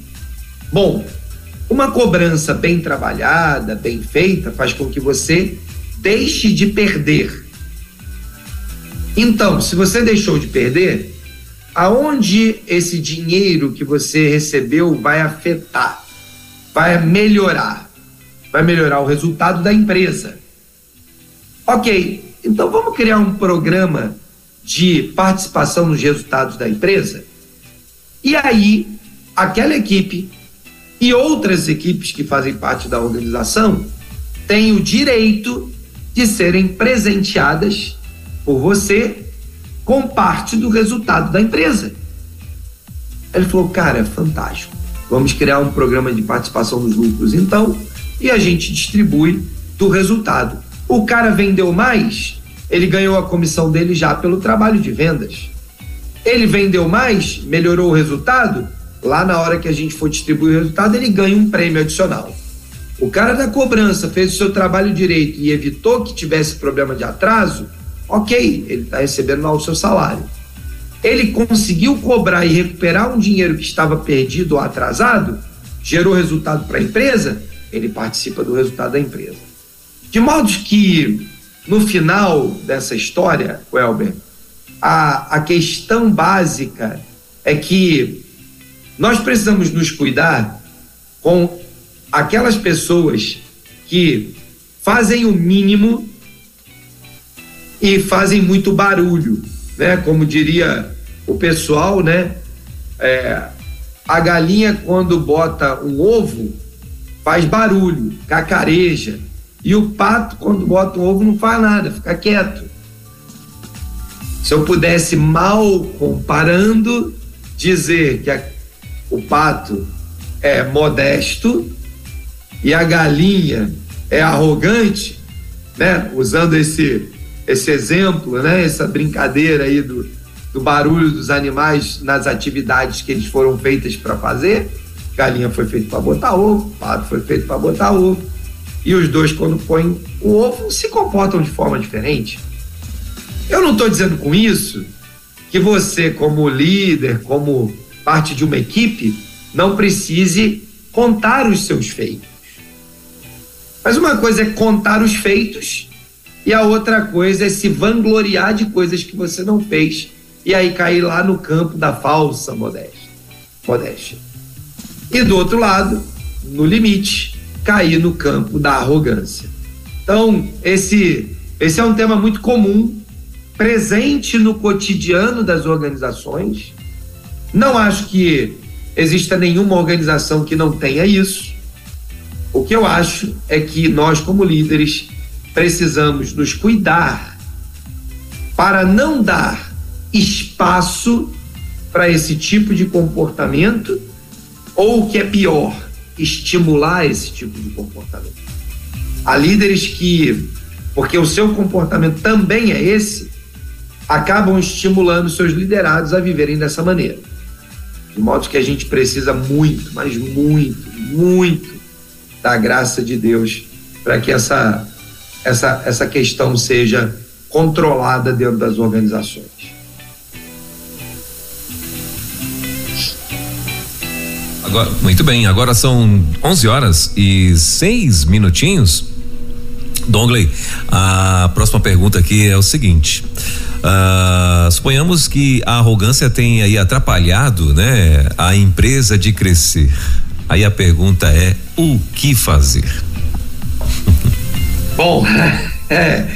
Bom, uma cobrança bem trabalhada, bem feita, faz com que você deixe de perder. Então, se você deixou de perder, aonde esse dinheiro que você recebeu vai afetar, vai melhorar? vai melhorar o resultado da empresa. Ok, então vamos criar um programa de participação nos resultados da empresa? E aí, aquela equipe e outras equipes que fazem parte da organização têm o direito de serem presenteadas por você com parte do resultado da empresa. Ele falou, cara, fantástico. Vamos criar um programa de participação nos lucros. Então, e a gente distribui do resultado. O cara vendeu mais, ele ganhou a comissão dele já pelo trabalho de vendas. Ele vendeu mais, melhorou o resultado, lá na hora que a gente for distribuir o resultado, ele ganha um prêmio adicional. O cara da cobrança fez o seu trabalho direito e evitou que tivesse problema de atraso, ok, ele está recebendo lá o seu salário. Ele conseguiu cobrar e recuperar um dinheiro que estava perdido ou atrasado, gerou resultado para a empresa, ele participa do resultado da empresa. De modo que, no final dessa história, Welber, a, a questão básica é que nós precisamos nos cuidar com aquelas pessoas que fazem o mínimo e fazem muito barulho, né? Como diria o pessoal, né? É, a galinha quando bota um ovo, faz barulho, cacareja. E o pato, quando bota um ovo, não faz nada, fica quieto. Se eu pudesse, mal comparando, dizer que a, o pato é modesto e a galinha é arrogante, né? Usando esse, esse exemplo, né? Essa brincadeira aí do, do barulho dos animais nas atividades que eles foram feitas para fazer Galinha foi feito para botar ovo, pato foi feito para botar ovo. E os dois, quando põem o ovo, se comportam de forma diferente. Eu não estou dizendo com isso que você, como líder, como parte de uma equipe, não precise contar os seus feitos. Mas uma coisa é contar os feitos E a outra coisa é se vangloriar de coisas que você não fez e aí cair lá no campo da falsa modéstia. modéstia. E do outro lado, no limite, cair no campo da arrogância. Então, esse, esse é um tema muito comum, presente no cotidiano das organizações. Não acho que exista nenhuma organização que não tenha isso. O que eu acho é que nós, como líderes, precisamos nos cuidar para não dar espaço para esse tipo de comportamento ou o que é pior, estimular esse tipo de comportamento. Há líderes que, porque o seu comportamento também é esse, acabam estimulando seus liderados a viverem dessa maneira. De modo que a gente precisa muito, mas muito, muito da graça de Deus para que essa, essa, essa questão seja controlada dentro das organizações. Agora, muito bem, agora são 11 horas e seis minutinhos. Dongley, a próxima pergunta aqui é o seguinte: uh, suponhamos que a arrogância tenha aí atrapalhado, né, a empresa de crescer. Aí a pergunta é: o que fazer? Bom, é,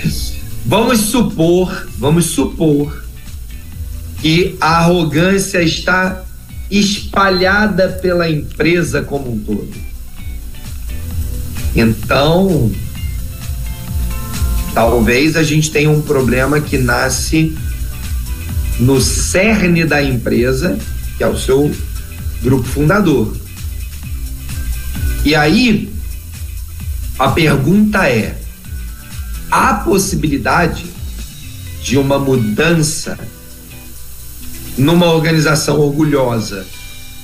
vamos supor, vamos supor que a arrogância está espalhada pela empresa como um todo. Então, talvez a gente tenha um problema que nasce no cerne da empresa, que é o seu grupo fundador. E aí, a pergunta é: há possibilidade de uma mudança numa organização orgulhosa,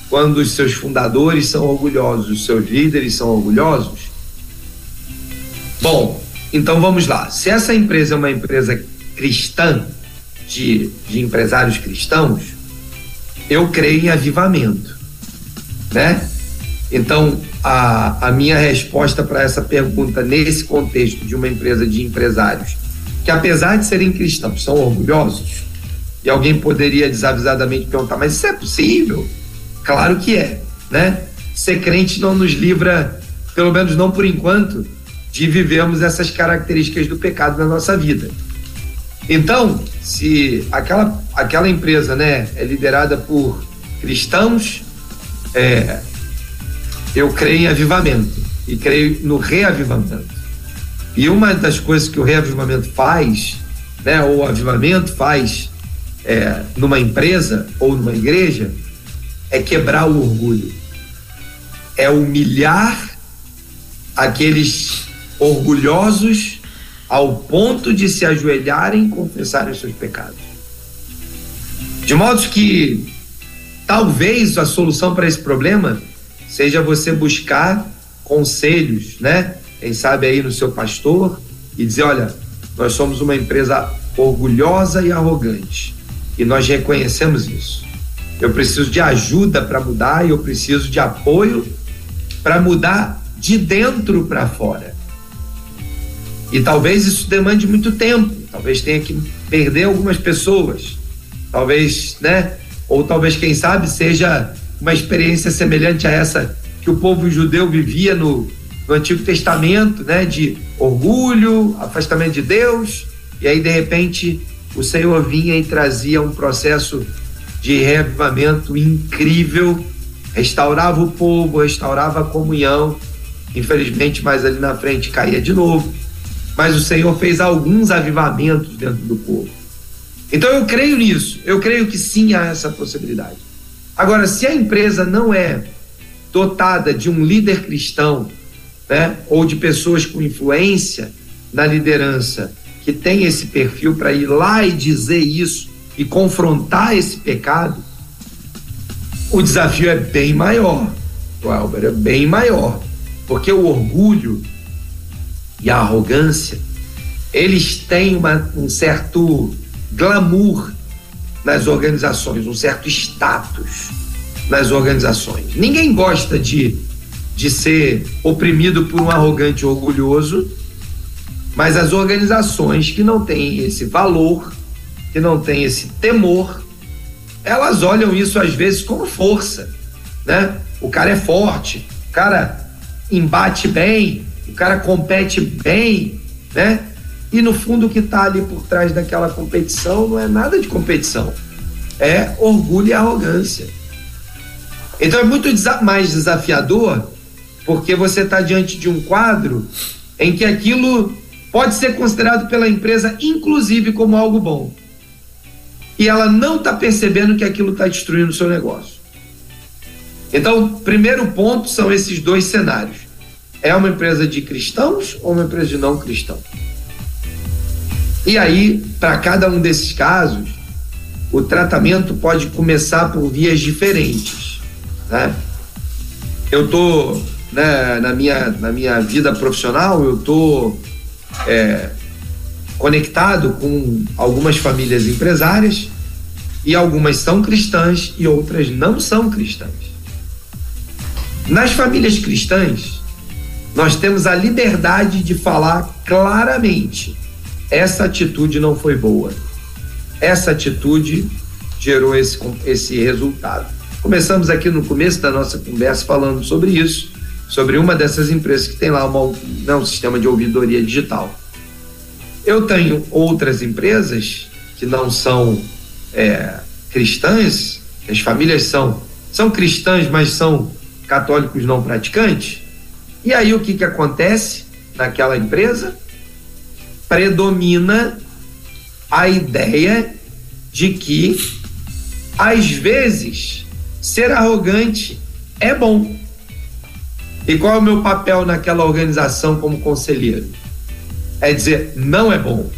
quando os seus fundadores são orgulhosos, os seus líderes são orgulhosos? Bom, então vamos lá. Se essa empresa é uma empresa cristã, de, de empresários cristãos, eu creio em avivamento, né? Então, a, a minha resposta para essa pergunta, nesse contexto de uma empresa de empresários, que apesar de serem cristãos, são orgulhosos, e alguém poderia desavisadamente perguntar, mas isso é possível? Claro que é, né? Ser crente não nos livra, pelo menos não por enquanto, de vivermos essas características do pecado na nossa vida. Então, se aquela, aquela empresa né, é liderada por cristãos, é, eu creio em avivamento e creio no reavivamento. E uma das coisas que o reavivamento faz, né, ou o avivamento faz, é, numa empresa ou numa igreja é quebrar o orgulho, é humilhar aqueles orgulhosos ao ponto de se ajoelharem e confessarem seus pecados. De modo que talvez a solução para esse problema seja você buscar conselhos, né? Quem sabe aí no seu pastor e dizer, olha, nós somos uma empresa orgulhosa e arrogante e nós reconhecemos isso. Eu preciso de ajuda para mudar e eu preciso de apoio para mudar de dentro para fora. E talvez isso demande muito tempo, talvez tenha que perder algumas pessoas, talvez, né? Ou talvez, quem sabe, seja uma experiência semelhante a essa que o povo judeu vivia no, no Antigo Testamento, né? De orgulho, afastamento de Deus, e aí de repente o Senhor vinha e trazia um processo de reavivamento incrível, restaurava o povo, restaurava a comunhão. Infelizmente, mais ali na frente caía de novo. Mas o Senhor fez alguns avivamentos dentro do povo. Então eu creio nisso, eu creio que sim há essa possibilidade. Agora, se a empresa não é dotada de um líder cristão, né, ou de pessoas com influência na liderança, que tem esse perfil para ir lá e dizer isso e confrontar esse pecado, o desafio é bem maior, Albert, é bem maior. Porque o orgulho e a arrogância, eles têm uma, um certo glamour nas organizações, um certo status nas organizações. Ninguém gosta de, de ser oprimido por um arrogante orgulhoso Mas as organizações que não têm esse valor, que não têm esse temor, elas olham isso às vezes como força, né? O cara é forte, o cara embate bem, o cara compete bem, né? E no fundo o que está ali por trás daquela competição não é nada de competição, é orgulho e arrogância. Então é muito mais desafiador porque você está diante de um quadro em que aquilo pode ser considerado pela empresa, inclusive, como algo bom. E ela não está percebendo que aquilo está destruindo o seu negócio. Então, primeiro ponto são esses dois cenários. É uma empresa de cristãos ou uma empresa de não cristãos? E aí, para cada um desses casos, o tratamento pode começar por vias diferentes. Né? Eu estou né, na, minha, na minha vida profissional, eu estou é, conectado com algumas famílias empresárias e algumas são cristãs e outras não são cristãs. Nas famílias cristãs, nós temos a liberdade de falar claramente: essa atitude não foi boa, essa atitude gerou esse, esse resultado. Começamos aqui no começo da nossa conversa falando sobre isso sobre uma dessas empresas que tem lá uma, né, um sistema de ouvidoria digital. Eu tenho outras empresas que não são é, cristãs, as famílias são, são cristãs, mas são católicos não praticantes. E aí o que, que acontece naquela empresa? Predomina a ideia de que, às vezes, ser arrogante é bom. E qual é o meu papel naquela organização como conselheiro? É dizer, não é bom.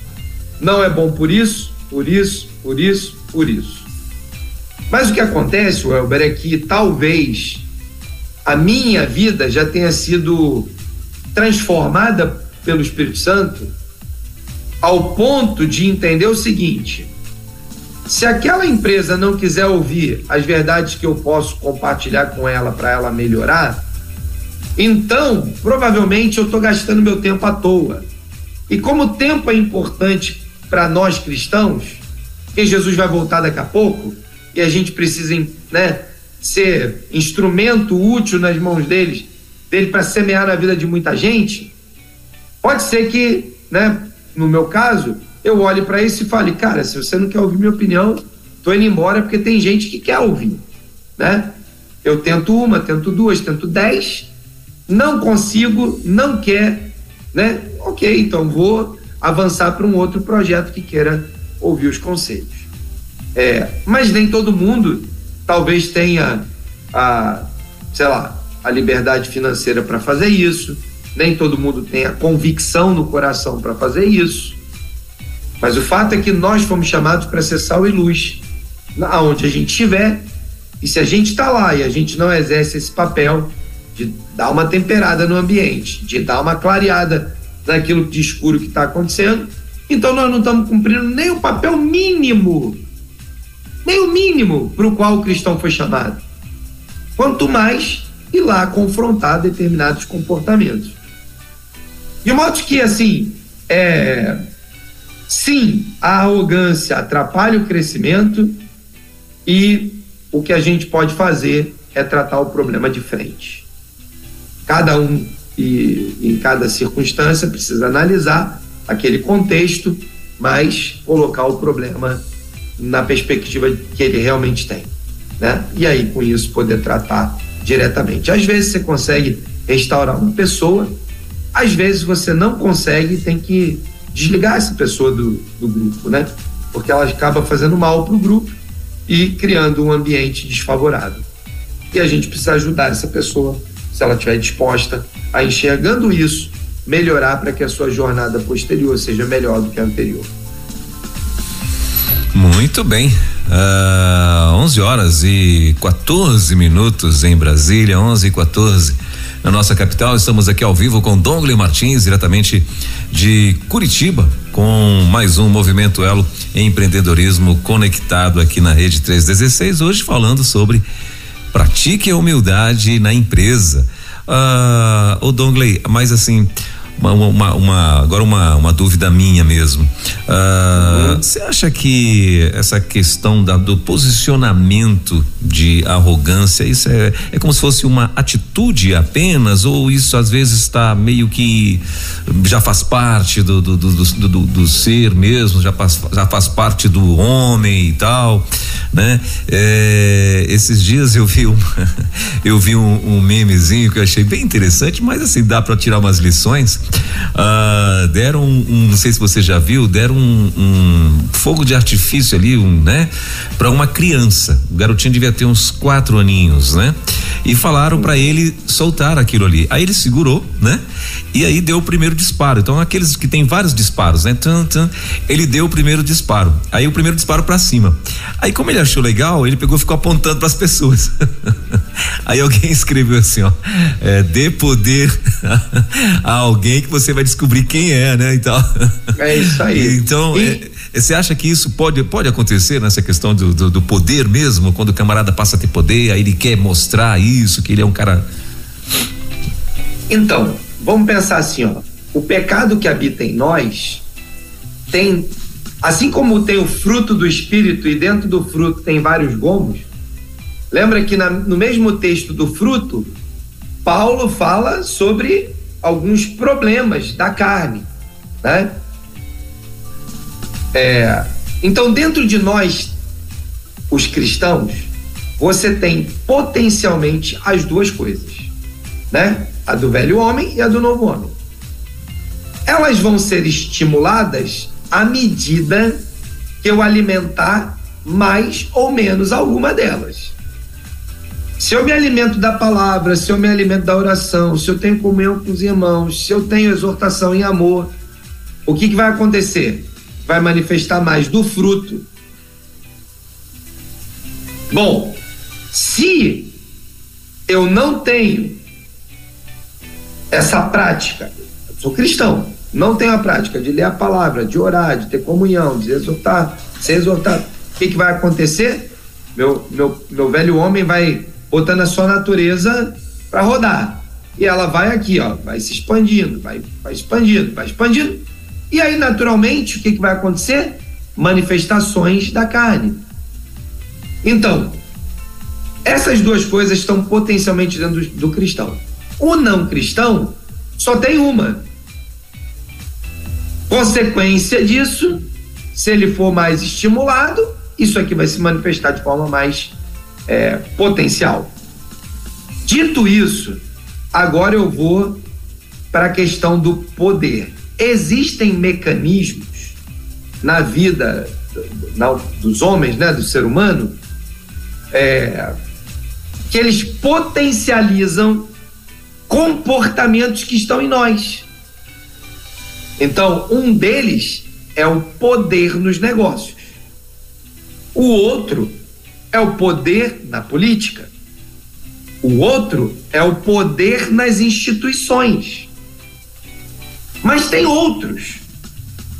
Não é bom por isso, por isso, por isso, por isso. Mas o que acontece, Welber, é que talvez a minha vida já tenha sido transformada pelo Espírito Santo ao ponto de entender o seguinte: se aquela empresa não quiser ouvir as verdades que eu posso compartilhar com ela para ela melhorar, então, provavelmente eu estou gastando meu tempo à toa. E como o tempo é importante para nós cristãos, que Jesus vai voltar daqui a pouco, e a gente precisa né, ser instrumento útil nas mãos deles, dele para semear na vida de muita gente, pode ser que, né, no meu caso, eu olhe para isso e fale, cara, se você não quer ouvir minha opinião, tô indo embora porque tem gente que quer ouvir, né? Eu tento uma, tento duas, tento dez, não consigo, não quer, né? Ok, então vou avançar para um outro projeto que queira ouvir os conselhos. É, mas nem todo mundo talvez tenha a, sei lá, a liberdade financeira para fazer isso, nem todo mundo tem a convicção no coração para fazer isso. Mas o fato é que nós fomos chamados para ser sal e luz, aonde a gente estiver, e se a gente está lá e a gente não exerce esse papel, de dar uma temperada no ambiente, de dar uma clareada naquilo de escuro que está acontecendo. Então nós não estamos cumprindo nem o papel mínimo, nem o mínimo para o qual o cristão foi chamado. Quanto mais ir lá confrontar determinados comportamentos. De modo que, assim, é, sim, a arrogância atrapalha o crescimento e o que a gente pode fazer é tratar o problema de frente. Cada um e em cada circunstância precisa analisar aquele contexto, mas colocar o problema na perspectiva que ele realmente tem, né? E aí com isso poder tratar diretamente. Às vezes você consegue restaurar uma pessoa, às vezes você não consegue, tem que desligar essa pessoa do, do grupo, né? Porque ela acaba fazendo mal para o grupo e criando um ambiente desfavorável. E a gente precisa ajudar essa pessoa se ela estiver disposta a enxergando isso, melhorar para que a sua jornada posterior seja melhor do que a anterior. Muito bem. Uh, 11 horas e 14 minutos em Brasília, 11 e 14 na nossa capital. Estamos aqui ao vivo com Dongle Martins, diretamente de Curitiba, com mais um movimento Elo empreendedorismo conectado aqui na Rede 316. Hoje falando sobre Pratique a humildade na empresa. Ah, o Dongley, mas assim, uma, uma, uma, agora uma, uma dúvida minha mesmo. Ah, uhum. Você uhum. acha que essa questão da, do posicionamento de arrogância, isso é, é como se fosse uma atitude apenas, ou isso às vezes está meio que já faz parte do, do, do, do, do, do ser mesmo, já faz, já faz parte do homem e tal, né? É, esses dias eu vi um, eu vi um, um memezinho que eu achei bem interessante, mas assim dá para tirar umas lições. Uh, deram um, um, não sei se você já viu, deram um, um fogo de artifício ali, um, né, para uma criança. O garotinho devia ter uns quatro aninhos, né? E falaram para ele soltar aquilo ali. Aí ele segurou, né? E aí deu o primeiro disparo. Então aqueles que tem vários disparos, né? Tum, tum, ele deu o primeiro disparo. Aí o primeiro disparo para cima. Aí como ele achou legal, ele pegou e ficou apontando para as pessoas. aí alguém escreveu assim, ó, é, dê poder a alguém que você vai descobrir quem é, né? Então. É isso aí. Então, e... você acha que isso pode, pode acontecer nessa questão do, do, do, poder mesmo, quando o camarada passa a ter poder, aí ele quer mostrar isso, que ele é um cara. Então, vamos pensar assim, ó. O pecado que habita em nós tem, assim como tem o fruto do espírito e dentro do fruto tem vários gomos. Lembra que na, no mesmo texto do fruto, Paulo fala sobre alguns problemas da carne, né? É, então, dentro de nós, os cristãos, você tem potencialmente as duas coisas, né? A do velho homem e a do novo homem. Elas vão ser estimuladas à medida que eu alimentar mais ou menos alguma delas. Se eu me alimento da palavra, se eu me alimento da oração, se eu tenho comunhão com os irmãos, se eu tenho exortação em amor, o que, que vai acontecer? Vai manifestar mais do fruto. Bom, se eu não tenho essa prática, sou cristão, não tenho a prática de ler a palavra, de orar, de ter comunhão, de exortar, ser exortado, o que, que vai acontecer? Meu, meu, meu velho homem vai botando a sua natureza para rodar. E ela vai aqui, ó, vai se expandindo, vai, vai expandindo, vai expandindo. E aí, naturalmente, o que, que vai acontecer? Manifestações da carne. Então, essas duas coisas estão potencialmente dentro do, do cristão. O não cristão só tem uma. Consequência disso, se ele for mais estimulado, isso aqui vai se manifestar de forma mais é, potencial. Dito isso, agora eu vou para a questão do poder. Existem mecanismos na vida na, dos homens, né, do ser humano, é, que eles potencializam comportamentos que estão em nós. Então, um deles é o poder nos negócios. O outro é o poder na política. O outro é o poder nas instituições. Mas tem outros.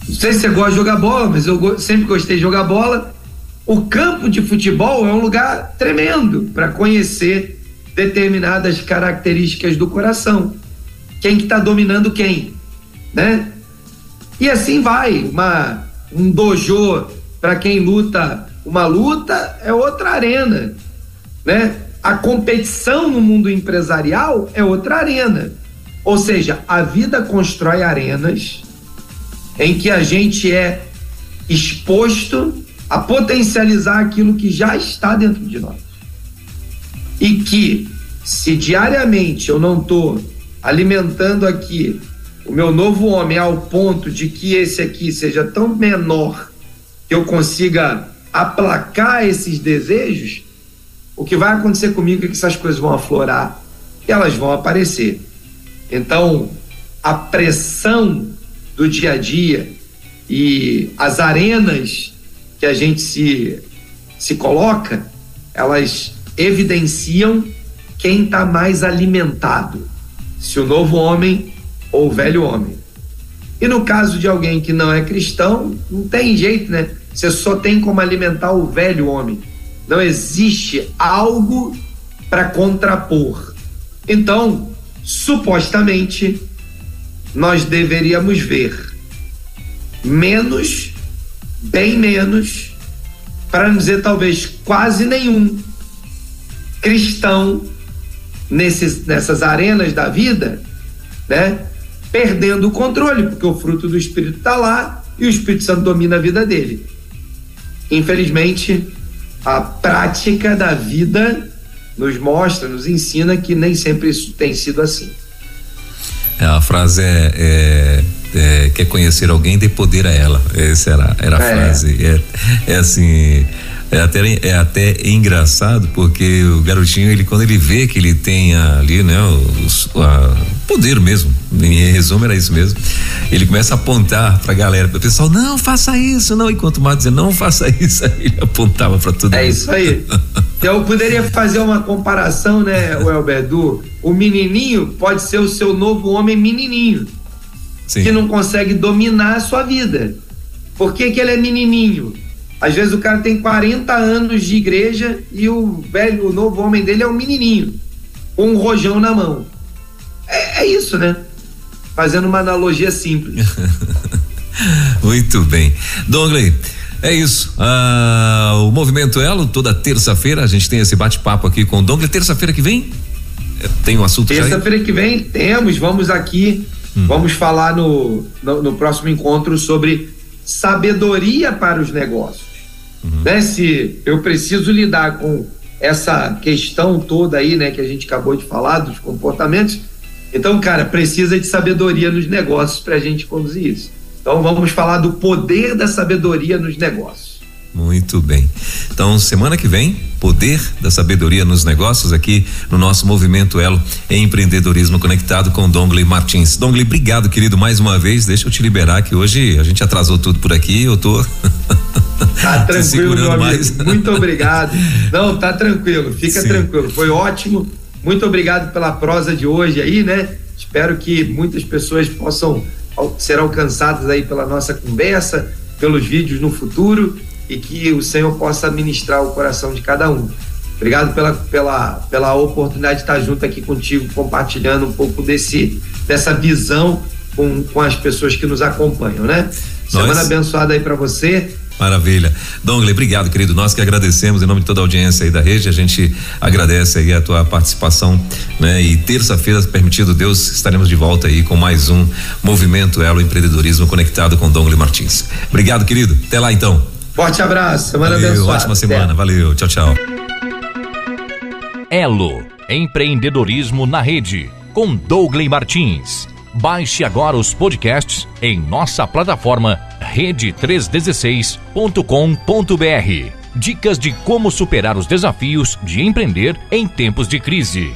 Não sei se você gosta de jogar bola, mas eu sempre gostei de jogar bola. O campo de futebol é um lugar tremendo para conhecer determinadas características do coração. Quem que está dominando quem, né? E assim vai, uma um dojo para quem luta uma luta é outra arena, né? A competição no mundo empresarial é outra arena. Ou seja, a vida constrói arenas em que a gente é exposto a potencializar aquilo que já está dentro de nós. E que, se diariamente eu não estou alimentando aqui o meu novo homem ao ponto de que esse aqui seja tão menor que eu consiga aplacar esses desejos, o que vai acontecer comigo é que essas coisas vão aflorar e elas vão aparecer. Então, a pressão do dia a dia e as arenas que a gente se, se coloca, elas evidenciam quem está mais alimentado, se o novo homem ou o velho homem. E no caso de alguém que não é cristão, não tem jeito, né? Você só tem como alimentar o velho homem. Não existe algo para contrapor. Então, supostamente, nós deveríamos ver menos, bem menos, para não dizer talvez quase nenhum cristão nesses, nessas arenas da vida, né? Perdendo o controle, porque o fruto do Espírito está lá e o Espírito Santo domina a vida dele. Infelizmente, a prática da vida nos mostra, nos ensina que nem sempre isso tem sido assim. É, a frase é, é, é, quer conhecer alguém, dê poder a ela. Essa era, era a é. frase. É, é assim, é até, é até engraçado porque o garotinho, ele quando ele vê que ele tem ali, né, o, a, poder mesmo, em resumo era isso mesmo, ele começa a apontar pra galera, pro pessoal, não faça isso, não, enquanto o Mato dizia, não faça isso, aí ele apontava pra todo é isso aí. Eu poderia fazer uma comparação, né, o Elberdu, o menininho pode ser o seu novo homem menininho, Sim. que não consegue dominar a sua vida. Por que que ele é menininho? Às vezes o cara tem 40 anos de igreja e o velho, o novo homem dele é um menininho, com um rojão na mão. É, é isso, né? Fazendo uma analogia simples. Muito bem. Douglas, é isso. Ah, o Movimento Elo, toda terça-feira, a gente tem esse bate-papo aqui com o Douglas. Terça-feira que vem? Tem um assunto Terça-feira que vem temos, vamos aqui, hum. vamos falar no, no, no próximo encontro sobre sabedoria para os negócios. Uhum. Né? Se eu preciso lidar com essa questão toda aí, né, que a gente acabou de falar dos comportamentos, então, cara, precisa de sabedoria nos negócios para a gente conduzir isso. Então, vamos falar do poder da sabedoria nos negócios. Muito bem. Então, semana que vem, poder da sabedoria nos negócios aqui no nosso movimento Elo Empreendedorismo Conectado com Dongley Martins. Dongley, obrigado, querido, mais uma vez. Deixa eu te liberar que hoje a gente atrasou tudo por aqui. Eu tô. Tá tranquilo, meu amigo. Muito obrigado. Não, tá tranquilo. Fica Sim. tranquilo. Foi ótimo. Muito obrigado pela prosa de hoje aí, né? Espero que muitas pessoas possam ser alcançadas aí pela nossa conversa, pelos vídeos no futuro e que o Senhor possa ministrar o coração de cada um. Obrigado pela, pela, pela oportunidade de estar junto aqui contigo, compartilhando um pouco desse, dessa visão com, com as pessoas que nos acompanham, né? Semana abençoada aí para você. Maravilha. Dongle, obrigado, querido. Nós que agradecemos em nome de toda a audiência aí da rede, a gente agradece aí a tua participação, né? E terça-feira, permitido Deus, estaremos de volta aí com mais um Movimento Elo Empreendedorismo conectado com Dongle Martins. Obrigado, querido. Até lá então. Forte abraço, semana Valeu, abençoada. Ótima semana, valeu, tchau, tchau. Elo, empreendedorismo na rede, com Douglas Martins. Baixe agora os podcasts em nossa plataforma rede316.com.br. Dicas de como superar os desafios de empreender em tempos de crise.